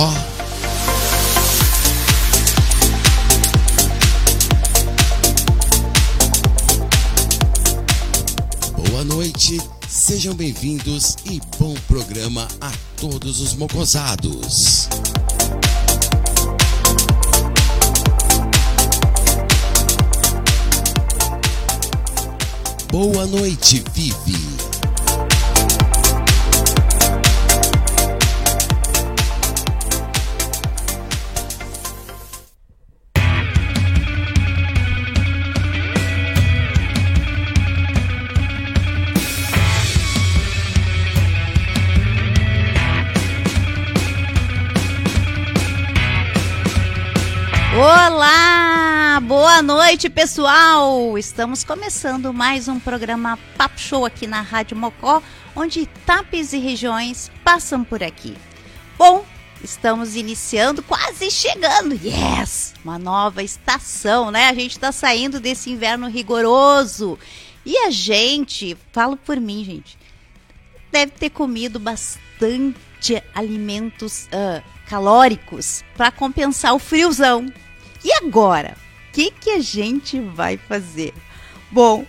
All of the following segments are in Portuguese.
Mocó. Boa noite, sejam bem-vindos e bom programa a todos os mocosados. Boa noite, Vivi. Noite, pessoal! Estamos começando mais um programa Papo Show aqui na Rádio Mocó, onde tapes e regiões passam por aqui. Bom, estamos iniciando, quase chegando, yes! Uma nova estação, né? A gente está saindo desse inverno rigoroso. E a gente, falo por mim, gente, deve ter comido bastante alimentos uh, calóricos para compensar o friozão. E agora? Que, que a gente vai fazer? Bom,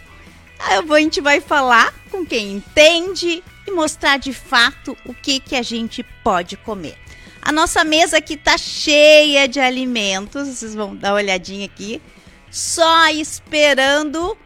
a gente vai falar com quem entende e mostrar de fato o que, que a gente pode comer. A nossa mesa aqui tá cheia de alimentos, vocês vão dar uma olhadinha aqui, só esperando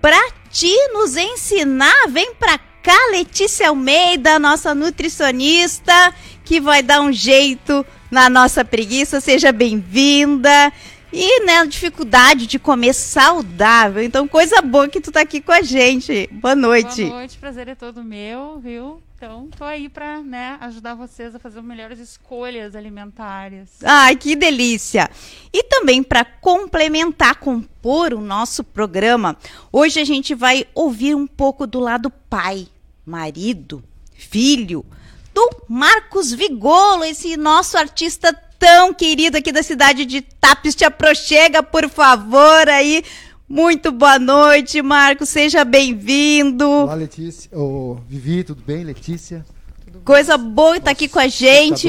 para ti nos ensinar. Vem para cá, Letícia Almeida, nossa nutricionista, que vai dar um jeito na nossa preguiça. Seja bem-vinda. E, né, dificuldade de comer saudável. Então, coisa boa que tu tá aqui com a gente. Boa noite. Boa noite, prazer é todo meu, viu? Então, tô aí para, né, ajudar vocês a fazer melhores escolhas alimentares. Ai, que delícia! E também para complementar, compor o nosso programa, hoje a gente vai ouvir um pouco do lado pai, marido, filho, do Marcos Vigolo, esse nosso artista tão querido aqui da cidade de Tapes. Te aproxega, por favor, aí. Muito boa noite, Marcos. Seja bem-vindo. Olá, Letícia. Ô, Vivi, tudo bem, Letícia? Tudo Coisa boa estar aqui com a gente.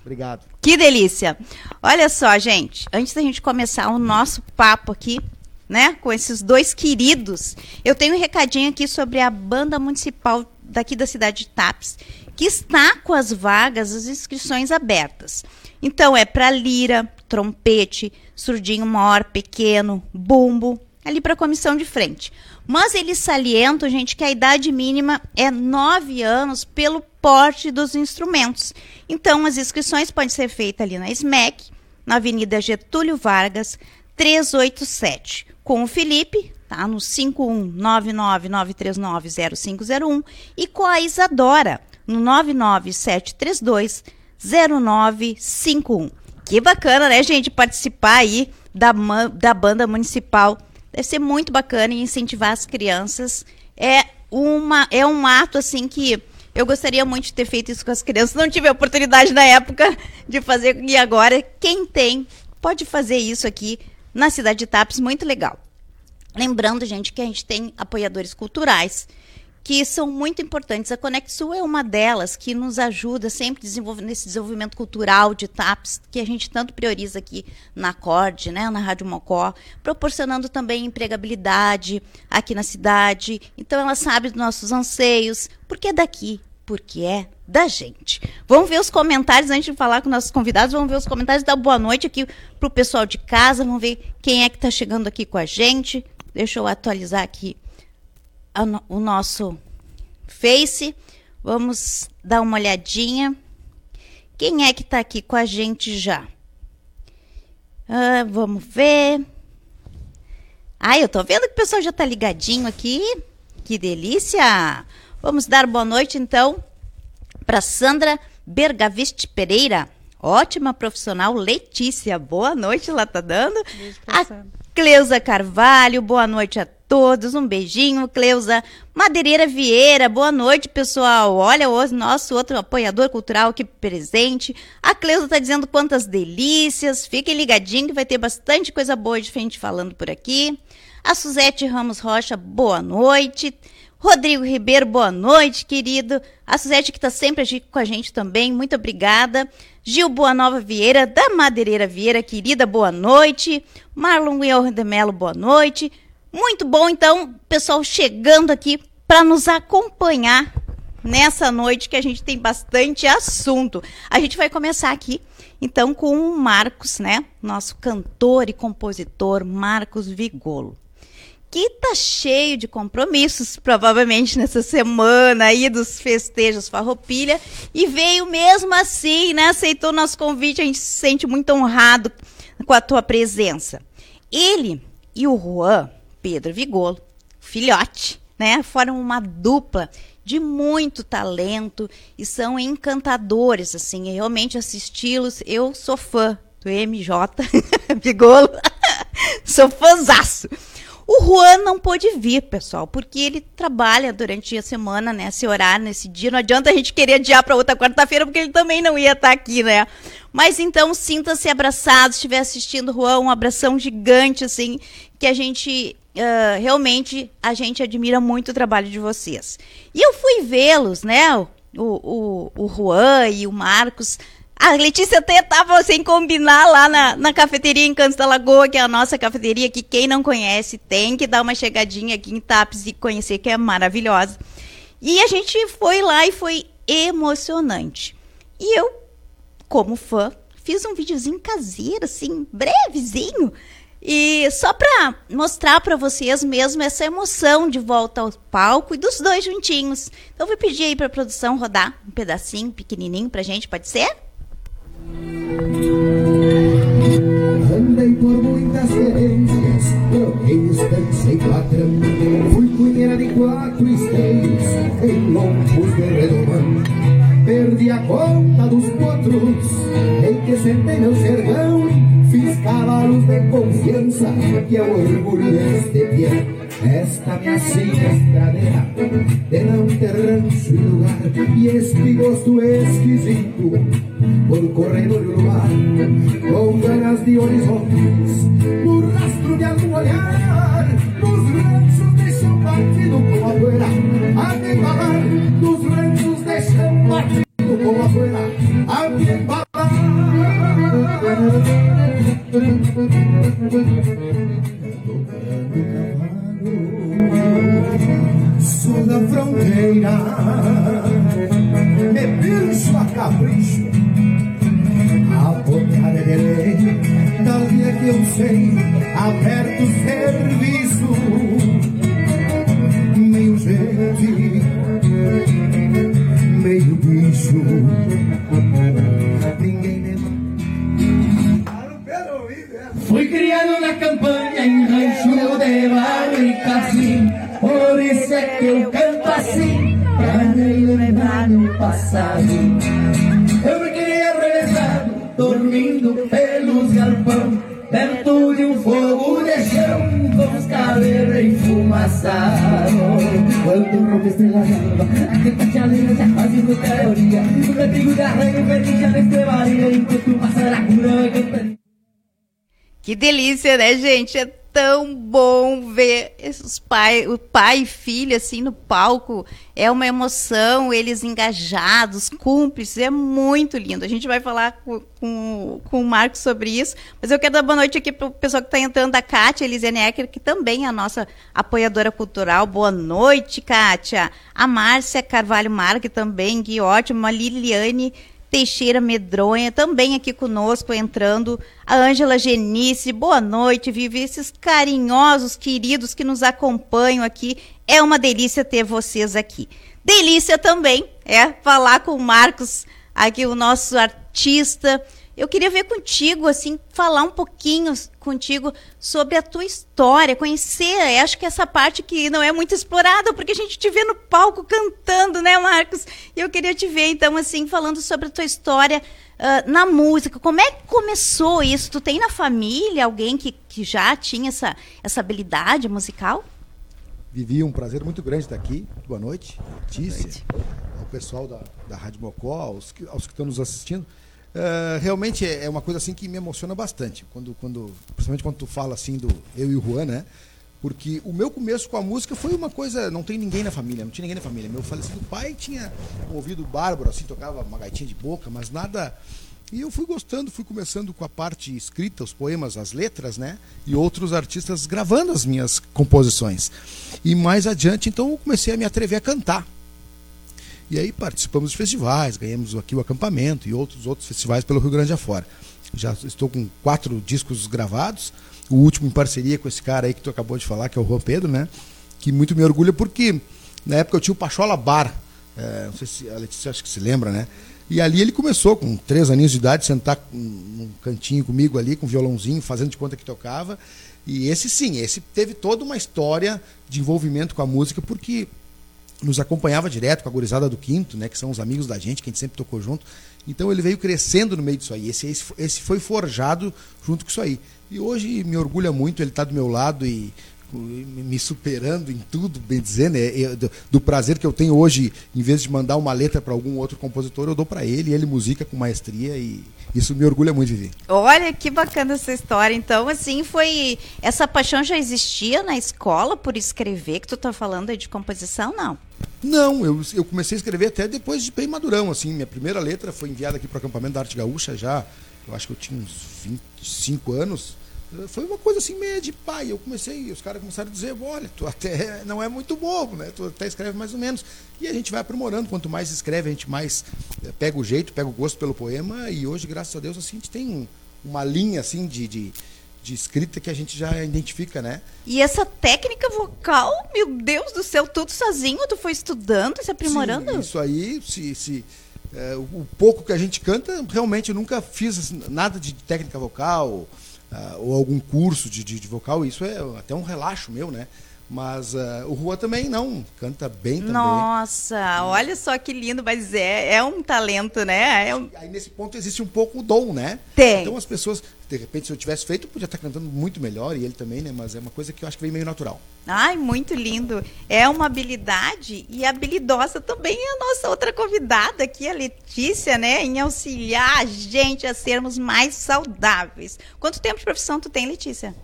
Obrigado. Que delícia. Olha só, gente, antes da gente começar o nosso papo aqui, né, com esses dois queridos, eu tenho um recadinho aqui sobre a banda municipal daqui da cidade de Tapes, que está com as vagas, as inscrições abertas. Então é para lira, trompete, surdinho maior, pequeno, bumbo, ali para a comissão de frente. Mas eles salientam, gente, que a idade mínima é 9 anos pelo porte dos instrumentos. Então as inscrições podem ser feitas ali na SMEC, na Avenida Getúlio Vargas, 387, com o Felipe, tá? No 51999390501 e com a Isadora, no 99732 0951. Que bacana, né, gente, participar aí da, da banda municipal. Deve ser muito bacana e incentivar as crianças. É, uma, é um ato, assim, que eu gostaria muito de ter feito isso com as crianças. Não tive a oportunidade na época de fazer, e agora, quem tem, pode fazer isso aqui na cidade de Tapes, muito legal. Lembrando, gente, que a gente tem apoiadores culturais que são muito importantes. A Conexul é uma delas que nos ajuda sempre nesse desenvolvimento cultural de TAPS, que a gente tanto prioriza aqui na Acorde, né, na Rádio Mocó, proporcionando também empregabilidade aqui na cidade. Então ela sabe dos nossos anseios, porque é daqui, porque é da gente. Vamos ver os comentários antes de falar com nossos convidados, vamos ver os comentários da boa noite aqui para o pessoal de casa, vamos ver quem é que está chegando aqui com a gente. Deixa eu atualizar aqui o nosso Face. Vamos dar uma olhadinha. Quem é que está aqui com a gente já? Ah, vamos ver. Ah, eu tô vendo que o pessoal já está ligadinho aqui. Que delícia! Vamos dar boa noite então para Sandra Bergaviste Pereira. ótima profissional Letícia. Boa noite, lá tá dando. Beijo, A professora. Cleusa Carvalho, boa noite a todos. Um beijinho, Cleusa. Madeireira Vieira, boa noite, pessoal. Olha o nosso outro apoiador cultural aqui presente. A Cleusa tá dizendo quantas delícias. Fiquem ligadinhos que vai ter bastante coisa boa de gente falando por aqui. A Suzete Ramos Rocha, boa noite. Rodrigo Ribeiro, boa noite, querido. A Suzete que está sempre aqui com a gente também, muito obrigada. Gil Boa Nova Vieira, da Madeireira Vieira, querida, boa noite. Marlon Guilherme de Mello, boa noite. Muito bom, então, pessoal chegando aqui para nos acompanhar nessa noite que a gente tem bastante assunto. A gente vai começar aqui, então, com o Marcos, né? Nosso cantor e compositor, Marcos Vigolo que tá cheio de compromissos, provavelmente nessa semana aí dos festejos Farroupilha, e veio mesmo assim, né? Aceitou o nosso convite, a gente se sente muito honrado com a tua presença. Ele e o Juan, Pedro Vigolo, filhote, né? Foram uma dupla de muito talento e são encantadores, assim, realmente assisti-los, eu sou fã do MJ Vigolo, sou fãzaço. O Juan não pôde vir, pessoal, porque ele trabalha durante a semana, né? Esse horário, nesse dia. Não adianta a gente querer adiar para outra quarta-feira, porque ele também não ia estar aqui, né? Mas então, sinta-se abraçado, se estiver assistindo Juan, um abração gigante, assim, que a gente. Uh, realmente, a gente admira muito o trabalho de vocês. E eu fui vê-los, né? O, o, o Juan e o Marcos a Letícia até estava sem combinar lá na, na cafeteria em Cantos da Lagoa, que é a nossa cafeteria, que quem não conhece tem que dar uma chegadinha aqui em Tapes e conhecer, que é maravilhosa. E a gente foi lá e foi emocionante. E eu, como fã, fiz um videozinho caseiro, assim, brevezinho, e só para mostrar para vocês mesmo essa emoção de volta ao palco e dos dois juntinhos. Então, vou pedir aí para a produção rodar um pedacinho pequenininho para gente, pode ser? Andei por muitas querências, troquei dispensa e patrão. Fui cunheira de quatro esteios, em lombos de. Perdi a conta dos potros, em que sentei meu sergão. Fiz cavalos de confiança, que é o orgulho deste. Esta minha sina estradeira, de não ter rancho e lugar. E este gosto esquisito, por corredor e lugar. Com ganas de horizontes, no rastro de algum olhar. Nos ranchos deixam partido com a poeira, a me embalar. Nos ranchos deixam partido com a poeira, a me embalar. Sou da fronteira, me pirso a capricho. A botada de lei, tal dia que eu sei, aperto o serviço. Meio gente, meio bicho. Ninguém me Fui criado na campanha em rancho de barro e capim Por isso é que eu canto assim Pra nem lembrar no passado. Eu me criei arrebentado Dormindo pelos galpão Perto de um fogo de chão Com os cabelos enfumaçados. Quando rompe estrela d'alva A que alena já fazendo teoria O Rodrigo de arranho vertigem neste maria Enquanto passa na cura cantando Que delícia, né, gente? É tão bom ver esses pai, o pai e filho assim no palco. É uma emoção, eles engajados, cúmplices, é muito lindo. A gente vai falar com, com, com o Marcos sobre isso, mas eu quero dar boa noite aqui para o pessoal que está entrando, a Kátia Elise Necker, que também é a nossa apoiadora cultural. Boa noite, Kátia. A Márcia Carvalho Marque também, que ótimo. A Liliane Teixeira Medronha, também aqui conosco, entrando. A Ângela Genice, boa noite, vive esses carinhosos, queridos que nos acompanham aqui. É uma delícia ter vocês aqui. Delícia também é falar com o Marcos, aqui o nosso artista, eu queria ver contigo, assim, falar um pouquinho contigo sobre a tua história, conhecer. Eu acho que essa parte que não é muito explorada, porque a gente te vê no palco cantando, né, Marcos? E eu queria te ver, então, assim, falando sobre a tua história uh, na música. Como é que começou isso? Tu tem na família alguém que, que já tinha essa, essa habilidade musical? Vivi, um prazer muito grande estar aqui. Boa noite, Letícia, ao pessoal da, da Rádio Mocó, aos que, aos que estão nos assistindo. Uh, realmente é, é uma coisa assim que me emociona bastante, quando, quando, principalmente quando tu fala assim do eu e o Juan, né? Porque o meu começo com a música foi uma coisa, não tem ninguém na família, não tinha ninguém na família. Meu falecido pai tinha ouvido bárbaro, assim, tocava uma gaitinha de boca, mas nada. E eu fui gostando, fui começando com a parte escrita, os poemas, as letras, né? E outros artistas gravando as minhas composições. E mais adiante, então, eu comecei a me atrever a cantar. E aí participamos de festivais, ganhamos aqui o acampamento e outros outros festivais pelo Rio Grande afora. Já estou com quatro discos gravados, o último em parceria com esse cara aí que tu acabou de falar, que é o Juan Pedro, né? Que muito me orgulha porque na época eu tinha o Pachola Bar, é, não sei se a Letícia acho que se lembra, né? E ali ele começou, com três aninhos de idade, sentar num cantinho comigo ali, com violãozinho, fazendo de conta que tocava. E esse sim, esse teve toda uma história de envolvimento com a música, porque nos acompanhava direto com a gurizada do quinto, né, que são os amigos da gente, que a gente sempre tocou junto. Então ele veio crescendo no meio disso aí. Esse, esse, foi forjado junto com isso aí. E hoje me orgulha muito ele estar tá do meu lado e me superando em tudo, bem dizendo, é, do, do, prazer que eu tenho hoje, em vez de mandar uma letra para algum outro compositor, eu dou para ele, e ele musica com maestria e isso me orgulha muito, Vivi. Olha que bacana essa história. Então, assim, foi essa paixão já existia na escola por escrever, que tu tá falando aí de composição, não? Não, eu, eu comecei a escrever até depois de bem madurão, assim. Minha primeira letra foi enviada aqui para o acampamento da Arte Gaúcha já, eu acho que eu tinha uns 25 anos. Foi uma coisa assim meio de pai. Eu comecei, os caras começaram a dizer, olha, tu até não é muito bobo, né? Tu até escreve mais ou menos. E a gente vai aprimorando. Quanto mais escreve, a gente mais eh, pega o jeito, pega o gosto pelo poema. E hoje, graças a Deus, assim, a gente tem uma linha assim de, de de escrita que a gente já identifica, né? E essa técnica vocal, meu Deus do céu, tudo sozinho, tu foi estudando, se aprimorando? Sim, isso aí, se, se é, o pouco que a gente canta, realmente eu nunca fiz nada de técnica vocal uh, ou algum curso de, de, de, vocal, isso é até um relaxo meu, né? Mas uh, o Rua também não, canta bem também. Nossa, olha só que lindo, mas é, é um talento, né? É um... Aí nesse ponto existe um pouco o dom, né? Tem. Então as pessoas, de repente, se eu tivesse feito, eu podia estar cantando muito melhor, e ele também, né? Mas é uma coisa que eu acho que vem meio natural. Ai, muito lindo. É uma habilidade e habilidosa também é a nossa outra convidada aqui, a Letícia, né? Em auxiliar a gente a sermos mais saudáveis. Quanto tempo de profissão tu tem, Letícia?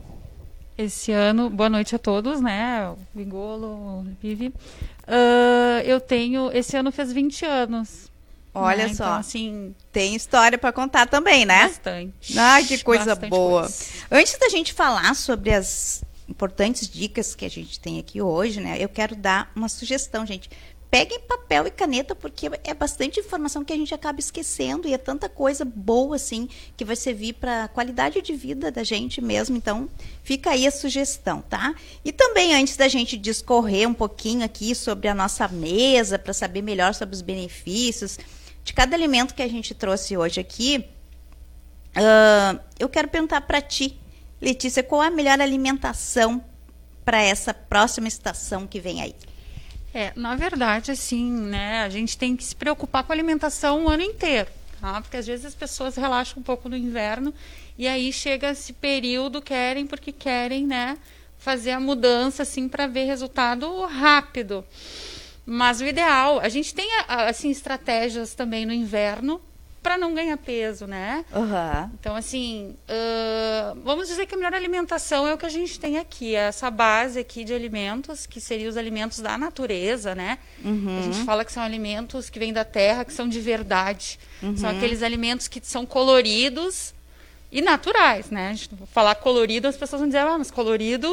Esse ano, boa noite a todos, né? Vigolo, Vivi. Uh, eu tenho, esse ano fez 20 anos. Olha né? só. Então, assim, tem história para contar também, né? Bastante. Ai, que coisa boa. Coisa. Antes da gente falar sobre as importantes dicas que a gente tem aqui hoje, né? Eu quero dar uma sugestão, gente peguem papel e caneta, porque é bastante informação que a gente acaba esquecendo e é tanta coisa boa, assim, que vai servir para a qualidade de vida da gente mesmo. Então, fica aí a sugestão, tá? E também, antes da gente discorrer um pouquinho aqui sobre a nossa mesa, para saber melhor sobre os benefícios de cada alimento que a gente trouxe hoje aqui, uh, eu quero perguntar para ti, Letícia, qual é a melhor alimentação para essa próxima estação que vem aí? É, na verdade, assim, né, a gente tem que se preocupar com a alimentação o ano inteiro, tá? Porque às vezes as pessoas relaxam um pouco no inverno e aí chega esse período, querem porque querem, né, fazer a mudança, assim, para ver resultado rápido. Mas o ideal, a gente tem, assim, estratégias também no inverno para não ganhar peso, né? Uhum. Então, assim, uh, vamos dizer que a melhor alimentação é o que a gente tem aqui, é essa base aqui de alimentos, que seriam os alimentos da natureza, né? Uhum. A gente fala que são alimentos que vêm da terra, que são de verdade. Uhum. São aqueles alimentos que são coloridos e naturais, né? A gente falar colorido, as pessoas vão dizer, ah, mas colorido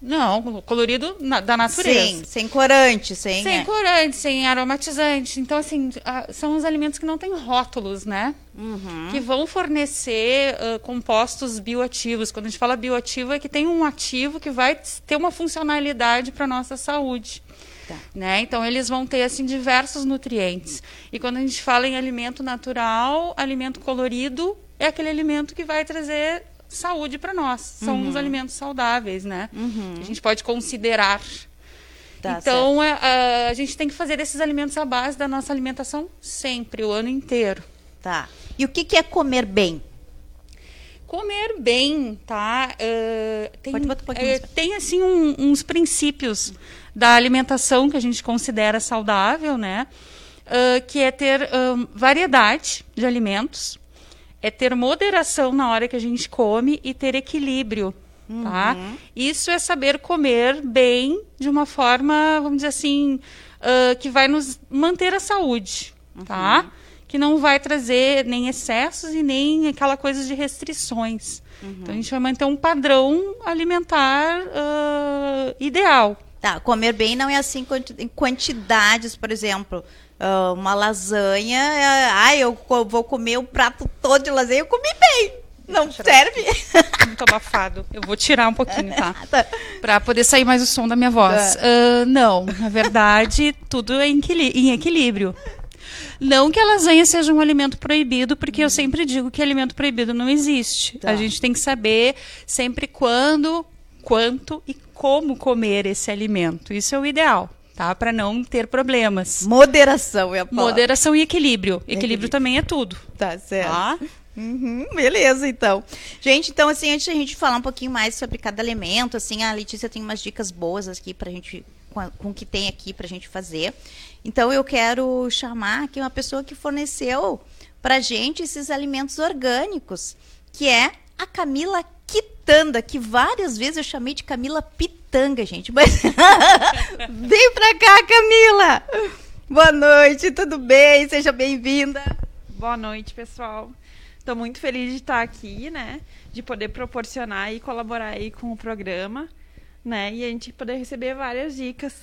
não, colorido na, da natureza. Sim, sem corante, sem. Sem é. corante, sem aromatizante. Então, assim, a, são os alimentos que não têm rótulos, né? Uhum. Que vão fornecer uh, compostos bioativos. Quando a gente fala bioativo, é que tem um ativo que vai ter uma funcionalidade para a nossa saúde. Né? Então eles vão ter assim diversos nutrientes. E quando a gente fala em alimento natural, alimento colorido é aquele alimento que vai trazer saúde para nós. São Uhum. os alimentos saudáveis, né? A gente pode considerar. Tá então é, a, a gente tem que fazer esses alimentos à base da nossa alimentação sempre, o ano inteiro. Tá. E o que, que é comer bem? Comer bem, tá? Eh, tem, Pode botar um pouquinho pra- tem assim um- uns princípios da alimentação que a gente considera saudável, né? Ah, que é ter ahn, variedade de alimentos, é ter moderação na hora que a gente come e ter equilíbrio, tá? Isso é saber comer bem de uma forma, vamos dizer assim, ah, que vai nos manter a saúde, tá? Que não vai trazer nem excessos e nem aquela coisa de restrições. Então a gente vai manter um padrão alimentar ah, ideal. Tá, comer bem não é assim em quantidades, por exemplo. Ah, uma lasanha, é, ai, eu vou comer o prato todo de lasanha, eu comi bem. Não serve? Muito abafado. Eu vou tirar um pouquinho, tá? Tá. Para poder sair mais o som da minha voz. Ah, não, na verdade, tudo é em equilíbrio. Não que a lasanha seja um alimento proibido, porque eu sempre digo que alimento proibido não existe. Tá. A gente tem que saber sempre quando, quanto e como comer esse alimento. Isso é o ideal, tá? Para não ter problemas. Moderação é a palavra. Moderação e equilíbrio. Equilíbrio, Equilíbrio. também é tudo. Tá certo. Tá? Uhum, beleza, então. Gente, então, assim, antes de a gente falar um pouquinho mais sobre cada alimento, assim, a Letícia tem umas dicas boas aqui pra gente, com, a- com o que tem aqui pra gente fazer. Então, eu quero chamar aqui uma pessoa que forneceu pra gente esses alimentos orgânicos, que é a Camila Quitanda, que várias vezes eu chamei de Camila Pitanga, gente. Mas vem pra cá, Camila! Boa noite, tudo bem? Seja bem-vinda. Boa noite, pessoal. Estou muito feliz de estar aqui, né? De poder proporcionar e colaborar aí com o programa, né? E a gente poder receber várias dicas.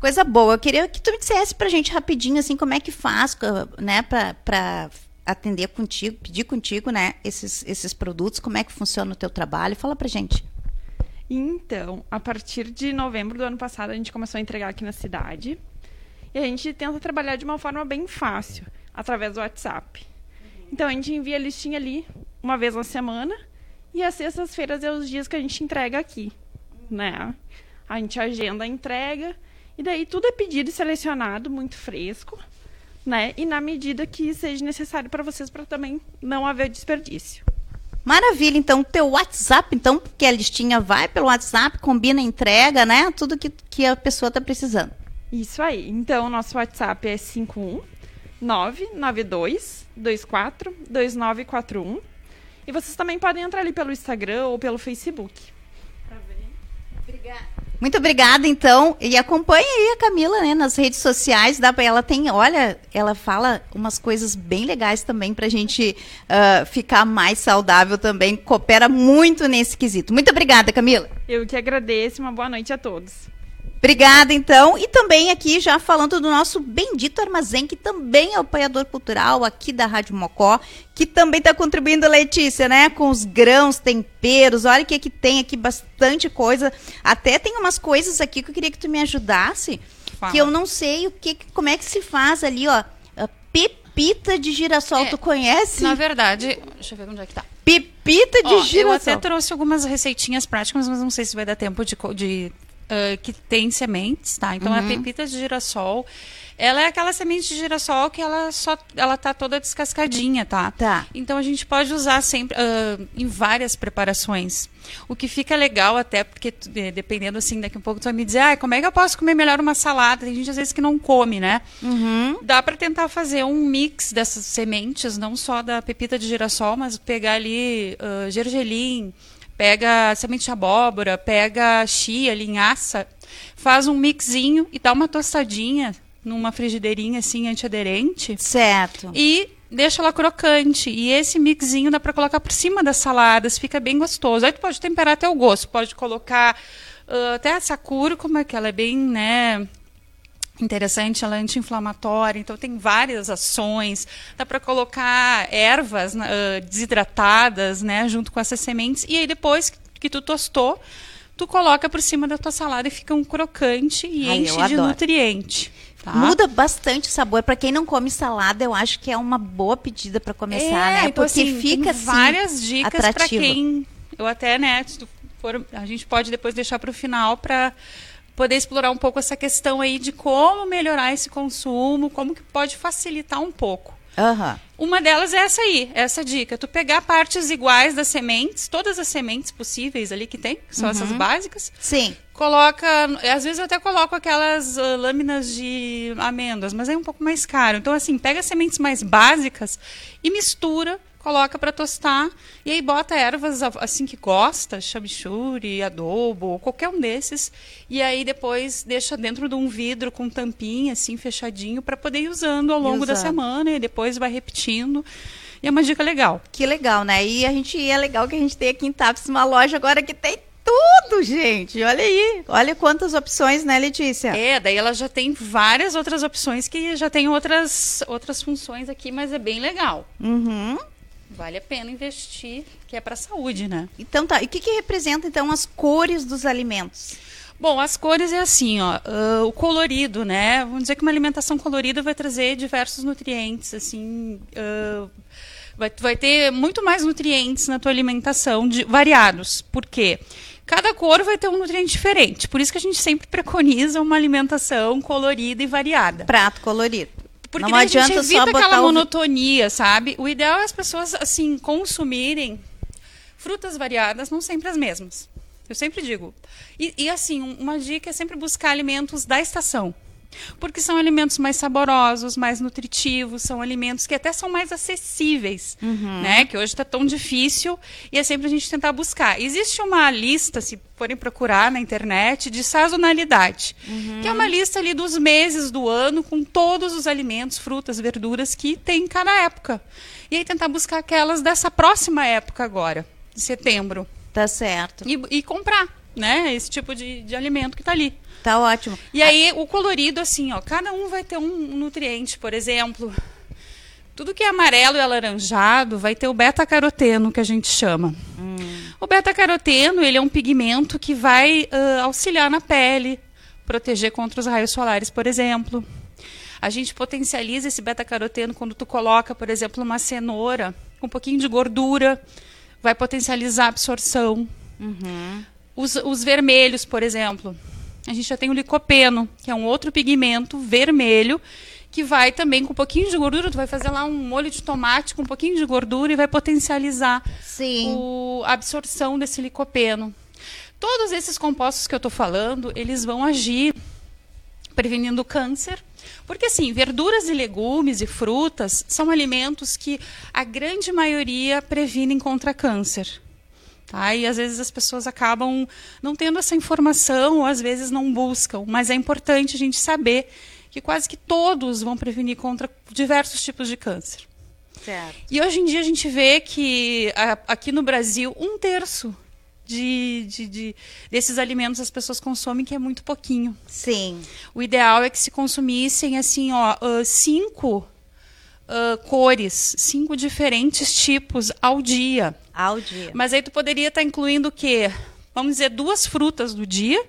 Coisa boa. Eu queria que tu me dissesse pra gente rapidinho, assim, como é que faz, né, pra, pra atender contigo, pedir contigo, né, esses, esses produtos, como é que funciona o teu trabalho. Fala pra gente. Então, a partir de novembro do ano passado, a gente começou a entregar aqui na cidade. E a gente tenta trabalhar de uma forma bem fácil, através do WhatsApp. Então, a gente envia a listinha ali uma vez na semana. E às sextas-feiras é os dias que a gente entrega aqui, né? A gente agenda a entrega. E daí tudo é pedido e selecionado, muito fresco, né? E na medida que seja necessário para vocês, para também não haver desperdício. Maravilha, então, teu WhatsApp, então, porque a listinha vai pelo WhatsApp, combina entrega, né, tudo que, que a pessoa tá precisando. Isso aí. Então, o nosso WhatsApp é 51 992 24 2941. E vocês também podem entrar ali pelo Instagram ou pelo Facebook. Muito obrigada, então. E acompanhe aí a Camila, né, nas redes sociais. Dá pra, ela tem, olha, ela fala umas coisas bem legais também pra gente ah, ficar mais saudável também. Coopera muito nesse quesito. Muito obrigada, Camila. Eu que agradeço. Uma boa noite a todos. Obrigada, então. E também aqui, já falando do nosso Bendito Armazém, que também é o apoiador cultural aqui da Rádio Mocó, que também está contribuindo, Letícia, né? Com os grãos, temperos. Olha o que, que tem aqui, bastante coisa. Até tem umas coisas aqui que eu queria que tu me ajudasse, Fala. que eu não sei o que, como é que se faz ali, ó. A Pepita de girassol, É, tu conhece? Na verdade, deixa eu ver onde é que tá. Pepita de eu girassol. até trouxe algumas receitinhas práticas, mas não sei se vai dar tempo de, de ah, que tem sementes, tá? Então a pepita de girassol, ela é aquela semente de girassol que ela só ela tá toda descascadinha, tá? Tá. Então a gente pode usar sempre ah, em várias preparações. O que fica legal até porque de- dependendo assim daqui a um pouco tu vai me dizer, ah, como é que eu posso comer melhor uma salada? Tem gente às vezes que não come, né? Uhum. Dá para tentar fazer um mix dessas sementes, não só da pepita de girassol, mas pegar ali ah, gergelim, pega semente de abóbora, pega chia, linhaça, faz um mixinho e dá uma tostadinha numa frigideirinha assim antiaderente Certo. e deixa ela crocante. E esse mixinho dá para colocar por cima das saladas, fica bem gostoso. Aí tu pode temperar até o gosto, pode colocar ah, até essa cúrcuma, que ela é bem, né, interessante, ela é anti-inflamatória, então tem várias ações. Dá para colocar ervas ah, desidratadas, né, junto com essas sementes. E aí depois que tu tostou, tu coloca por cima da tua salada e fica um crocante e Ai, enche de adoro. nutriente. tá? Muda bastante o sabor. Pra quem não come salada, eu acho que é uma boa pedida pra começar, né? então, Porque assim, fica tem assim, várias dicas para quem eu até né for, a gente pode depois deixar para o final para poder explorar um pouco essa questão aí de como melhorar esse consumo como que pode facilitar um pouco Aham. uma delas é essa aí, essa dica. Tu pegar partes iguais das sementes, todas as sementes possíveis ali que tem, que são essas Uhum. básicas. Sim. Coloca, às vezes eu até coloco aquelas ah, lâminas de amêndoas, mas é um pouco mais caro. Então assim, pega as sementes mais básicas e mistura, coloca para tostar e aí bota ervas assim que gosta, chamichurri, adobo, qualquer um desses, e aí depois deixa dentro de um vidro com tampinha assim fechadinho para poder ir usando ao longo da usando. semana e depois vai repetindo. E é uma dica legal. Que legal, né? E a gente é legal que a gente tem aqui em Taps uma loja agora que tem tudo, gente. Olha aí. Olha quantas opções, né, Letícia? É, daí ela já tem várias outras opções que já tem outras, outras funções aqui, mas é bem legal. Uhum. Vale a pena investir, que é para saúde, né? Então tá. E o que, que representa, então, as cores dos alimentos? Bom, as cores é assim, ó, ah, o colorido, né? Vamos dizer que uma alimentação colorida vai trazer diversos nutrientes, assim, ah, vai, vai ter muito mais nutrientes na tua alimentação, de, variados. Por quê? Cada cor vai ter um nutriente diferente. Por isso que a gente sempre preconiza uma alimentação colorida e variada. Prato colorido. Porque não daí a gente adianta evita só botar aquela o... monotonia, sabe? O ideal é as pessoas, assim, consumirem frutas variadas, não sempre as mesmas. Eu sempre digo. E, e, assim, um- uma dica é sempre buscar alimentos da estação. Porque são alimentos mais saborosos, mais nutritivos, são alimentos que até são mais acessíveis, né? Que hoje está tão difícil e é sempre a gente tentar buscar. Existe uma lista, se forem procurar na internet, de sazonalidade, que é uma lista ali dos meses do ano com todos os alimentos, frutas, verduras que tem em cada época. E aí tentar buscar aquelas dessa próxima época agora, de setembro, Tá certo. e, e comprar, né? Esse tipo de, de alimento que está ali. Tá ótimo. E aí, o colorido, assim, ó, cada um vai ter um nutriente, por exemplo. Tudo que é amarelo e alaranjado vai ter o beta-caroteno, que a gente chama. O beta-caroteno, ele é um pigmento que vai ah, auxiliar na pele, proteger contra os raios solares, por exemplo. A gente potencializa esse beta-caroteno quando tu coloca, por exemplo, uma cenoura com um pouquinho de gordura, vai potencializar a absorção. Os, os vermelhos, por exemplo. A gente já tem o licopeno, que é um outro pigmento vermelho, que vai também com um pouquinho de gordura. Tu vai fazer lá um molho de tomate com um pouquinho de gordura e vai potencializar o- a absorção desse licopeno. Todos esses compostos que eu estou falando, eles vão agir prevenindo câncer. Porque, assim, verduras e legumes e frutas são alimentos que a grande maioria previnem contra câncer. Tá? E às vezes as pessoas acabam não tendo essa informação, ou às vezes não buscam. Mas é importante a gente saber que quase que todos vão prevenir contra diversos tipos de câncer. Certo. E hoje em dia a gente vê que a- aqui no Brasil um terço de, de- de- desses alimentos as pessoas consomem, que é muito pouquinho. Sim. O ideal é que se consumissem assim, ó, ah, cinco ah, cores, cinco diferentes tipos ao dia. Ao dia. Mas aí tu poderia estar incluindo o quê? Vamos dizer, duas frutas do dia.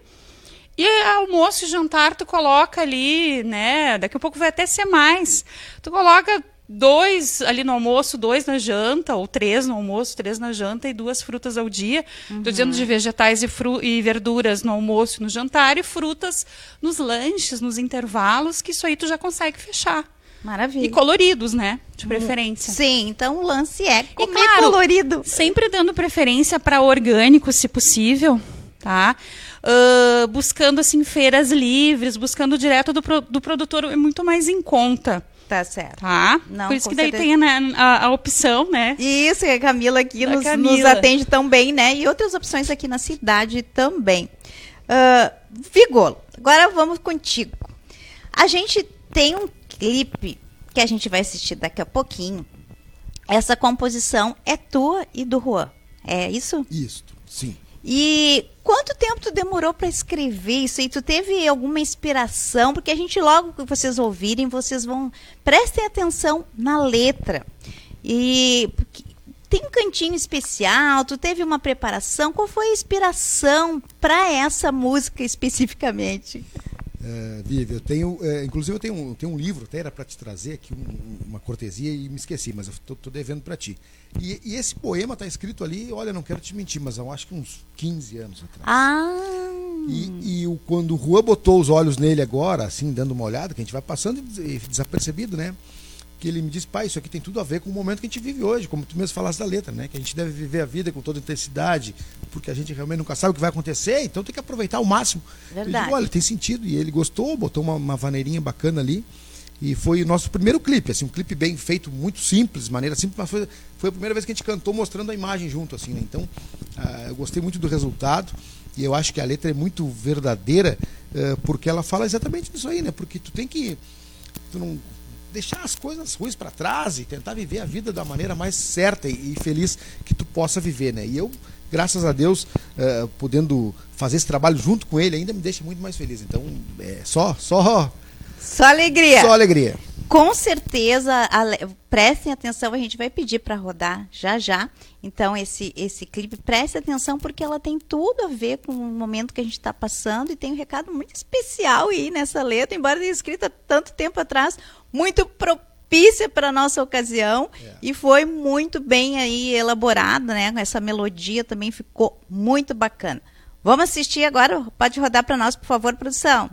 E almoço e jantar tu coloca ali, né? Daqui a pouco vai até ser mais. Tu coloca dois ali no almoço, dois na janta, ou três no almoço, três na janta e duas frutas ao dia. Tô dizendo de vegetais e, fru e verduras no almoço e no jantar, e frutas nos lanches, nos intervalos, que isso aí tu já consegue fechar. Maravilha. E coloridos, né? De preferência. Sim, então o lance é comer claro, colorido. Sempre dando preferência para orgânico, se possível, tá? Ah, buscando assim feiras livres, buscando direto do, pro- do produtor é muito mais em conta, Tá certo. tá? Não, Por isso que daí certeza. tem né, a, a opção, né? Isso, e a Camila aqui A nos, Camila. nos atende tão bem, né? E outras opções aqui na cidade também. Ah, Vigolo, agora vamos contigo. A gente tem um clipe que a gente vai assistir daqui a pouquinho. Essa composição é tua e do Juan. É isso? Isso, sim. E quanto tempo tu demorou para escrever isso? E tu teve alguma inspiração? Porque a gente logo que vocês ouvirem, vocês vão prestem atenção na letra. E tem um cantinho especial? Tu teve uma preparação? Qual foi a inspiração para essa música especificamente? É, Vivi, eu tenho, é, inclusive eu tenho um, tenho um livro, até era para te trazer aqui um- uma cortesia e me esqueci, mas eu tô devendo para ti. E, e esse poema tá escrito ali, olha, não quero te mentir, mas eu acho que uns 15 anos atrás. Ah, E, e o, quando o Juan botou os olhos nele agora, assim, dando uma olhada, que a gente vai passando des- e desapercebido, né? Que ele me disse, pai, isso aqui tem tudo a ver com o momento que a gente vive hoje, como tu mesmo falaste da letra, né? Que a gente deve viver a vida com toda intensidade, porque a gente realmente nunca sabe o que vai acontecer, então tem que aproveitar ao máximo. Verdade. Eu digo, olha, tem sentido. E ele gostou, botou uma, uma vaneirinha bacana ali. E foi o nosso primeiro clipe, assim, um clipe bem feito, muito simples, maneira simples, mas foi, foi a primeira vez que a gente cantou mostrando a imagem junto, assim, né? Então, ah, eu gostei muito do resultado e eu acho que a letra é muito verdadeira, eh, porque ela fala exatamente disso aí, né? Porque tu tem que tu não deixar as coisas ruins para trás e tentar viver a vida da maneira mais certa e, feliz que tu possa viver, né? E eu, graças a Deus, eh, podendo fazer esse trabalho junto com ele, ainda me deixa muito mais feliz. Então, é só, só, só alegria. só alegria. Com certeza, ale- prestem atenção, a gente vai pedir para rodar já já. Então, esse, esse clipe, preste atenção, porque ela tem tudo a ver com o momento que a gente está passando e tem um recado muito especial aí nessa letra, embora tenha escrita tanto tempo atrás, muito propícia para nossa ocasião e foi muito bem aí elaborada, né? Essa melodia também ficou muito bacana. Vamos assistir agora? Pode rodar para nós, por favor, produção.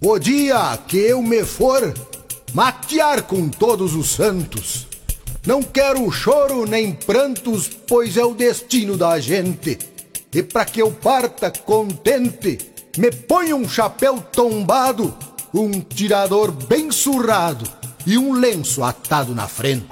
O dia que eu me for matear com todos os santos, não quero choro nem prantos, pois é o destino da gente. E para que eu parta contente, me ponho um chapéu tombado, um tirador bem surrado e um lenço atado na frente.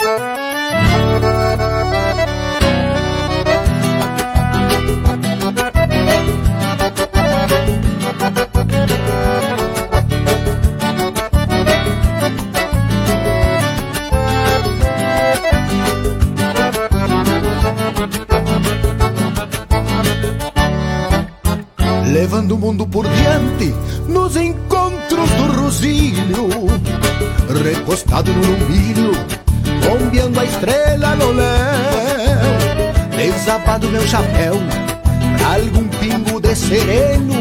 Levando o mundo por diante nos encontros do Rosílio, recostado no lumbilho, bombeando a estrela no léu, desabado meu chapéu, pra algum pingo de sereno,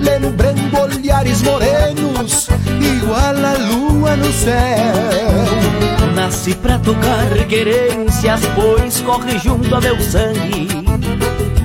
lembrando olhares morenos, igual a lua no céu. Nasci pra tocar querências, pois corre junto a meu sangue.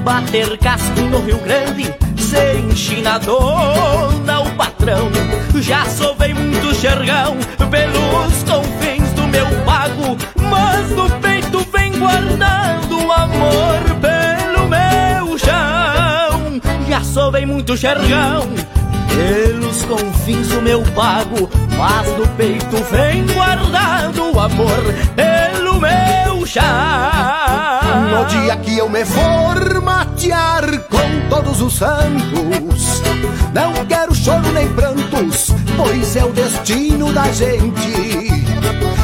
Bater casco no Rio Grande, ser enchinadona o patrão. Já sovei muito xergão pelos confins do meu pago, mas no peito vem guardando o amor pelo meu chão. Já sovei muito xergão pelos confins do meu pago, mas no peito vem guardado o amor pelo meu chão. No dia que eu me for matear com todos os santos, não quero choro nem prantos, pois é o destino da gente.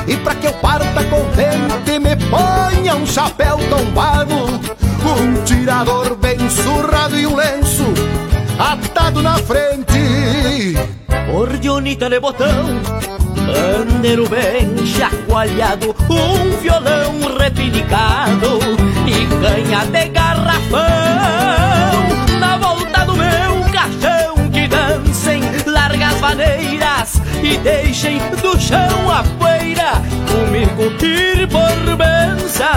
E pra que eu parta contente, me ponha um chapéu tombado, um tirador bem surrado e um lenço atado na frente. Ordionita de botão, bandeiro bem chacoalhado, um violão repinicado e canha de garrafão. Na volta do meu caixão que dancem largas maneiras e deixem do chão a poeira comigo ir por benção.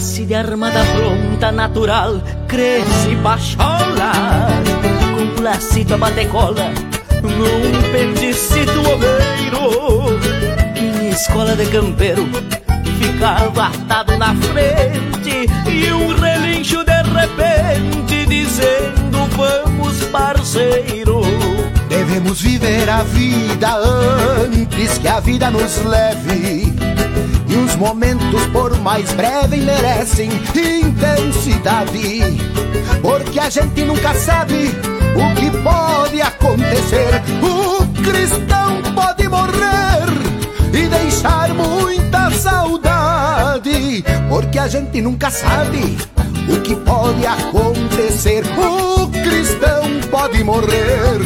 Já nasci de armada pronta, natural, cresci baixola Com lacito a bater cola, num pendicito oveiro Em escola de campeiro, ficava atado na frente E um relincho de repente, dizendo vamos parceiro. Devemos viver a vida antes que a vida nos leve. E os momentos, por mais breves, merecem intensidade. Porque a gente nunca sabe o que pode acontecer. O cristão pode morrer e deixar muita saudade, porque a gente nunca sabe o que pode acontecer. O cristão pode morrer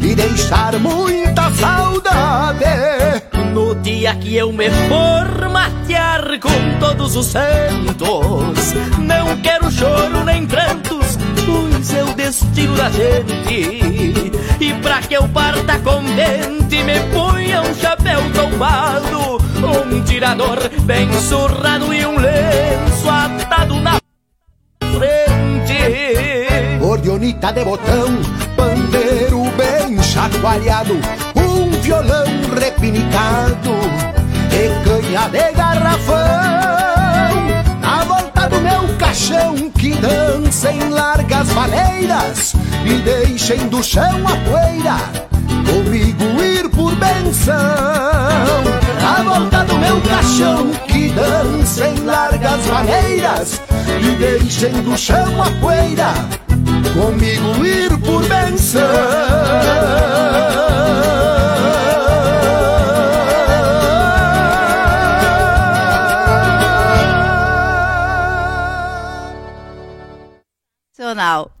e deixar muita saudade. No dia que eu me for matear com todos os santos, não quero choro nem prantos, pois é o destino da gente. E pra que eu parta contente, me ponha um chapéu tombado, um tirador bem surrado e um lenço atado na frente. Orionita de botão, pandeiro bem chacoalhado, violão repinicado e canha de garrafão. Na volta do meu caixão que dancem largas maneiras e deixem do chão a poeira. Comigo ir por benção Na volta do meu caixão Que dancem largas maneiras E deixem do chão a poeira Comigo ir por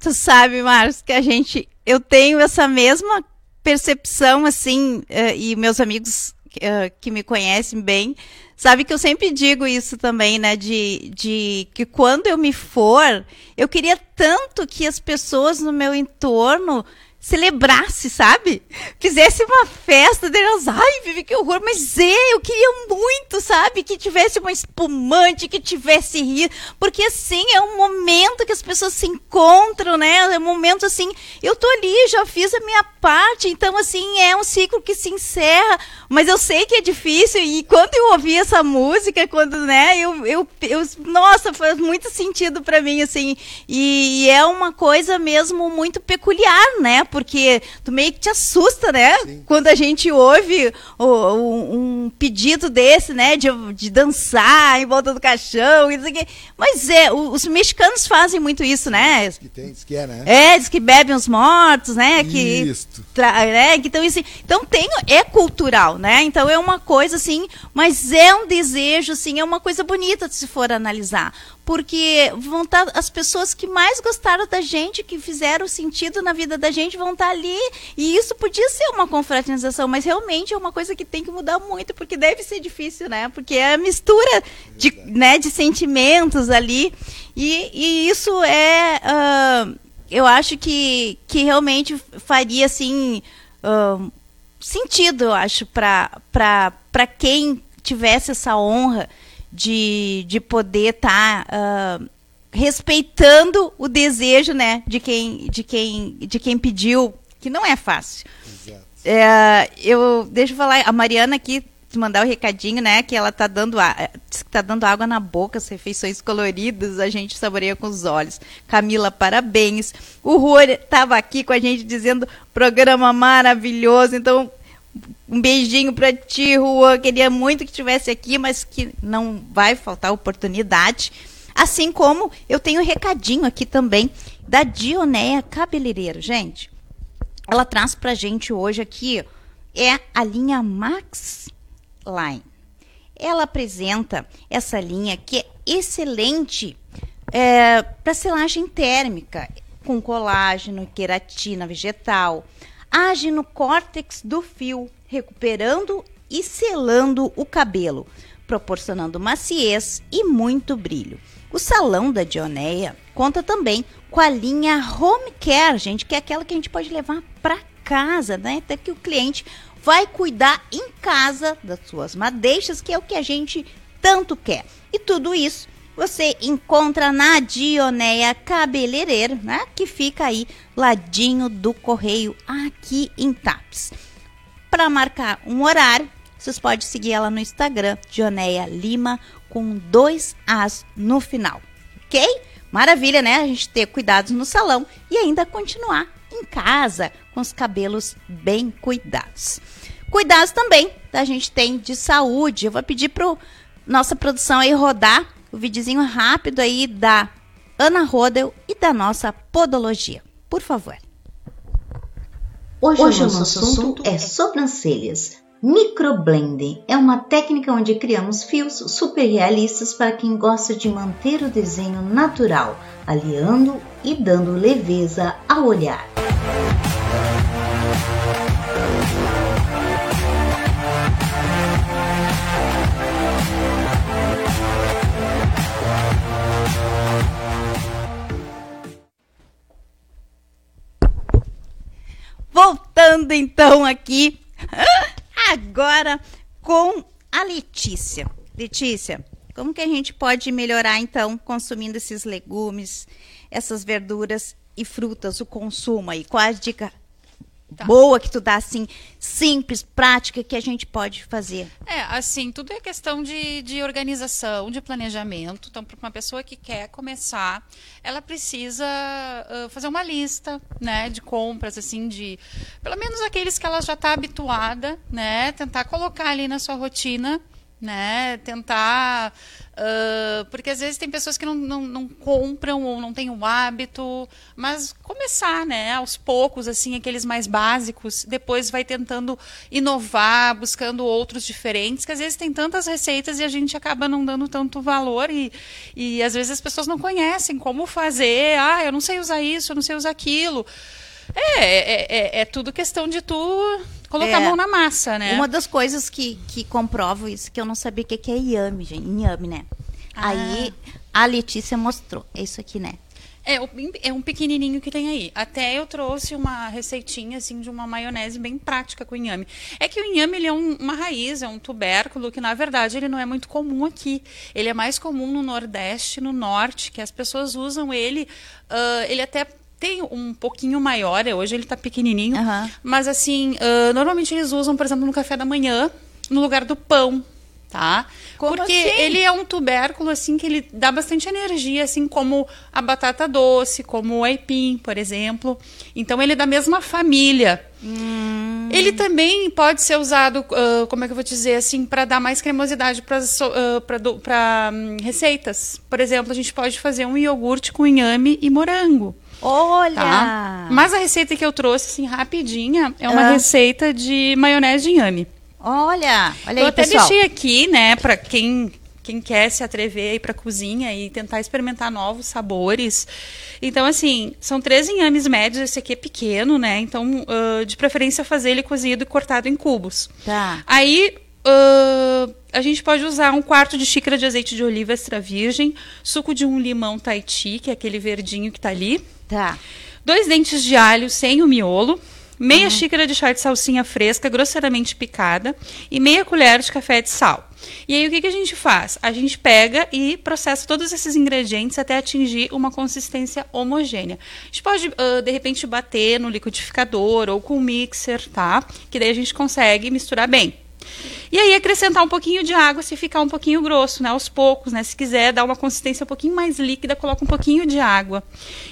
Tu sabe, Marcos, que a gente. Eu tenho essa mesma percepção, assim, eh, e meus amigos eh, que me conhecem bem, sabe que eu sempre digo isso também, né? De, de que quando eu me for, eu queria tanto que as pessoas no meu entorno celebrasse, sabe? Fizesse uma festa delas. Ai, Vivi, que horror. Mas é, eu queria muito, sabe? Que tivesse uma espumante, que tivesse rir. Porque assim, é um momento que as pessoas se encontram, né? É um momento assim, eu tô ali, já fiz a minha parte. Então, assim, é um ciclo que se encerra. Mas eu sei que é difícil. E quando eu ouvi essa música, quando, né, eu, eu, eu nossa, faz muito sentido para mim, assim. E, e é uma coisa mesmo muito peculiar, né? Porque tu meio que te assusta, né? Sim. Quando a gente ouve o- o- um pedido desse, né? De, de dançar em volta do caixão e não sei o quê. Mas é, os mexicanos fazem muito isso, né? Que tem, diz que é, né? É, diz que bebem os mortos, né? Que Isto. tra- né? Então, assim, então tem, é cultural, né? Então é uma coisa assim, mas é um desejo, assim, é uma coisa bonita se for analisar. Porque vão estar as pessoas que mais gostaram da gente, que fizeram sentido na vida da gente, vão estar ali. E isso podia ser uma confraternização, mas realmente é uma coisa que tem que mudar muito, porque deve ser difícil, né? Porque é a mistura de, né, de sentimentos ali. E, e isso é. ah, eu acho que, que realmente faria assim ah, sentido, eu acho, para quem tivesse essa honra de, de poder estar respeitando o desejo né, de, quem, de, quem, de quem pediu, que não é fácil. Exato. É, eu deixa eu falar, a Mariana aqui te mandar o recadinho, né? Que ela tá dando, a- eh, tá dando água na boca, as refeições coloridas, a gente saboreia com os olhos. Camila, parabéns. O Rui tava aqui com a gente dizendo programa maravilhoso, então um beijinho pra ti, Rua. Queria muito que tivesse aqui, mas que não vai faltar oportunidade. Assim como eu tenho um recadinho aqui também da Dionéia Cabeleireiro, gente ela traz pra gente hoje aqui é a linha Max Line. Ela apresenta essa linha que é excelente é, para selagem térmica, com colágeno, queratina vegetal, age no córtex do fio, recuperando e selando o cabelo, proporcionando maciez e muito brilho. O salão da Dioneia conta também com a linha Home Care, gente, que é aquela que a gente pode levar para casa, né? Até que o cliente vai cuidar em casa das suas madeixas, que é o que a gente tanto quer. E tudo isso você encontra na Dioneia Cabeleireiro, né? Que fica aí ladinho do correio aqui em Tapes. Para marcar um horário, vocês podem seguir ela no Instagram, Dioneia Lima, com dois As no final. Ok? Maravilha, né? A gente ter cuidados no salão e ainda continuar em casa com os cabelos bem cuidados. Cuidados também a gente tem de saúde. Eu vou pedir para nossa produção aí rodar o videozinho rápido aí da Ana Rodel e da nossa podologia. Por favor. Hoje, Hoje o nosso assunto é sobrancelhas. Microblending é uma técnica onde criamos fios super realistas para quem gosta de manter o desenho natural, aliando e dando leveza ao olhar. Voltando então aqui agora com a Letícia. Letícia, como que a gente pode melhorar então consumindo esses legumes, essas verduras e frutas, o consumo aí? Qual a dica Tá. boa que tu dá assim, simples, prática que a gente pode fazer? É, assim, tudo é questão de, de organização, de planejamento. Então, para uma pessoa que quer começar, ela precisa uh, fazer uma lista, né, de compras, assim, de pelo menos aqueles que ela já está habituada, né, tentar colocar ali na sua rotina né? Tentar. Uh, porque às vezes tem pessoas que não, não, não, compram ou não têm o hábito, mas começar, né? Aos poucos, assim, aqueles mais básicos, depois vai tentando inovar, buscando outros diferentes, que às vezes tem tantas receitas e a gente acaba não dando tanto valor e, e às vezes as pessoas não conhecem como fazer. Ah, eu não sei usar isso, eu não sei usar aquilo. É, é, é, é tudo questão de tu colocar é, a mão na massa, né? Uma das coisas que, que comprovam isso, que eu não sabia o que, que é inhame, gente. Inhame, né? Ah. Aí a Letícia mostrou. É isso aqui, né? É, é um pequenininho que tem aí. Até eu trouxe uma receitinha assim de uma maionese bem prática com inhame. É que o inhame ele é um, uma raiz, é um tubérculo que na verdade ele não é muito comum aqui. Ele é mais comum no Nordeste, no Norte, que as pessoas usam ele. Uh, ele até tem um pouquinho maior, é, hoje ele está pequenininho, uhum. mas assim, uh, normalmente eles usam, por exemplo, no café da manhã, no lugar do pão, tá? Como Porque assim? ele é um tubérculo assim que ele dá bastante energia, assim como a batata doce, como o aipim, por exemplo. Então ele é da mesma família. Hum. Ele também pode ser usado, uh, como é que eu vou dizer assim, para dar mais cremosidade para uh, um, receitas. Por exemplo, a gente pode fazer um iogurte com inhame e morango. Olha! Tá? Mas a receita que eu trouxe, assim, rapidinha, é uma ah. receita de maionese de inhame. Olha! Olha eu aí, até pessoal. deixei aqui, né, para quem quem quer se atrever a ir para a cozinha e tentar experimentar novos sabores. Então, assim, são três inhames médios, esse aqui é pequeno, né? Então, uh, de preferência, fazer ele cozido e cortado em cubos. Tá. Aí, uh, a gente pode usar um quarto de xícara de azeite de oliva extra virgem, suco de um limão Tahiti, que é aquele verdinho que está ali. Tá. Dois dentes de alho sem o miolo. Meia uhum. xícara de chá de salsinha fresca, grosseiramente picada. E meia colher de café de sal. E aí o que, que a gente faz? A gente pega e processa todos esses ingredientes até atingir uma consistência homogênea. A gente pode, uh, de repente, bater no liquidificador ou com mixer, tá? Que daí a gente consegue misturar bem. E aí acrescentar um pouquinho de água se ficar um pouquinho grosso, né? Aos poucos, né? Se quiser dar uma consistência um pouquinho mais líquida, coloca um pouquinho de água.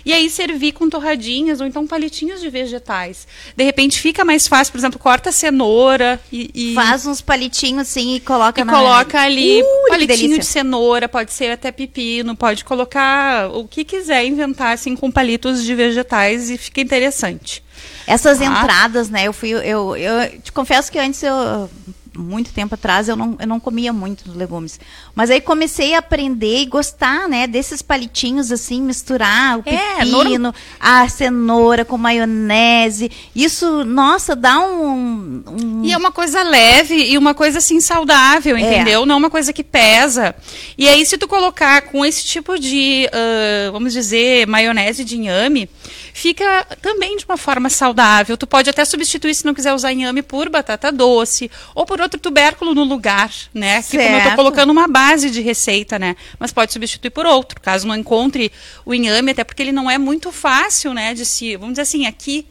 E aí servir com torradinhas ou então palitinhos de vegetais. De repente fica mais fácil, por exemplo, corta cenoura e, e... faz uns palitinhos assim e coloca e na... coloca ali uh, palitinho de cenoura, pode ser até pepino, pode colocar o que quiser inventar assim com palitos de vegetais e fica interessante. Essas ah. entradas, né? Eu fui, eu, eu te confesso que antes eu muito tempo atrás eu não, eu não comia muito legumes. Mas aí comecei a aprender e gostar, né, desses palitinhos assim, misturar o é, pepino, a cenoura com maionese. Isso, nossa, dá um, um, E é uma coisa leve e uma coisa assim saudável, é. entendeu? Não uma coisa que pesa. E aí se tu colocar com esse tipo de, uh, vamos dizer, maionese de inhame, fica também de uma forma saudável. Tu pode até substituir, se não quiser usar inhame, por batata doce ou por outro tubérculo no lugar, né? Que como eu estou colocando uma base de receita, né? Mas pode substituir por outro, caso não encontre o inhame, até porque ele não é muito fácil, né? De se, vamos dizer assim, aqui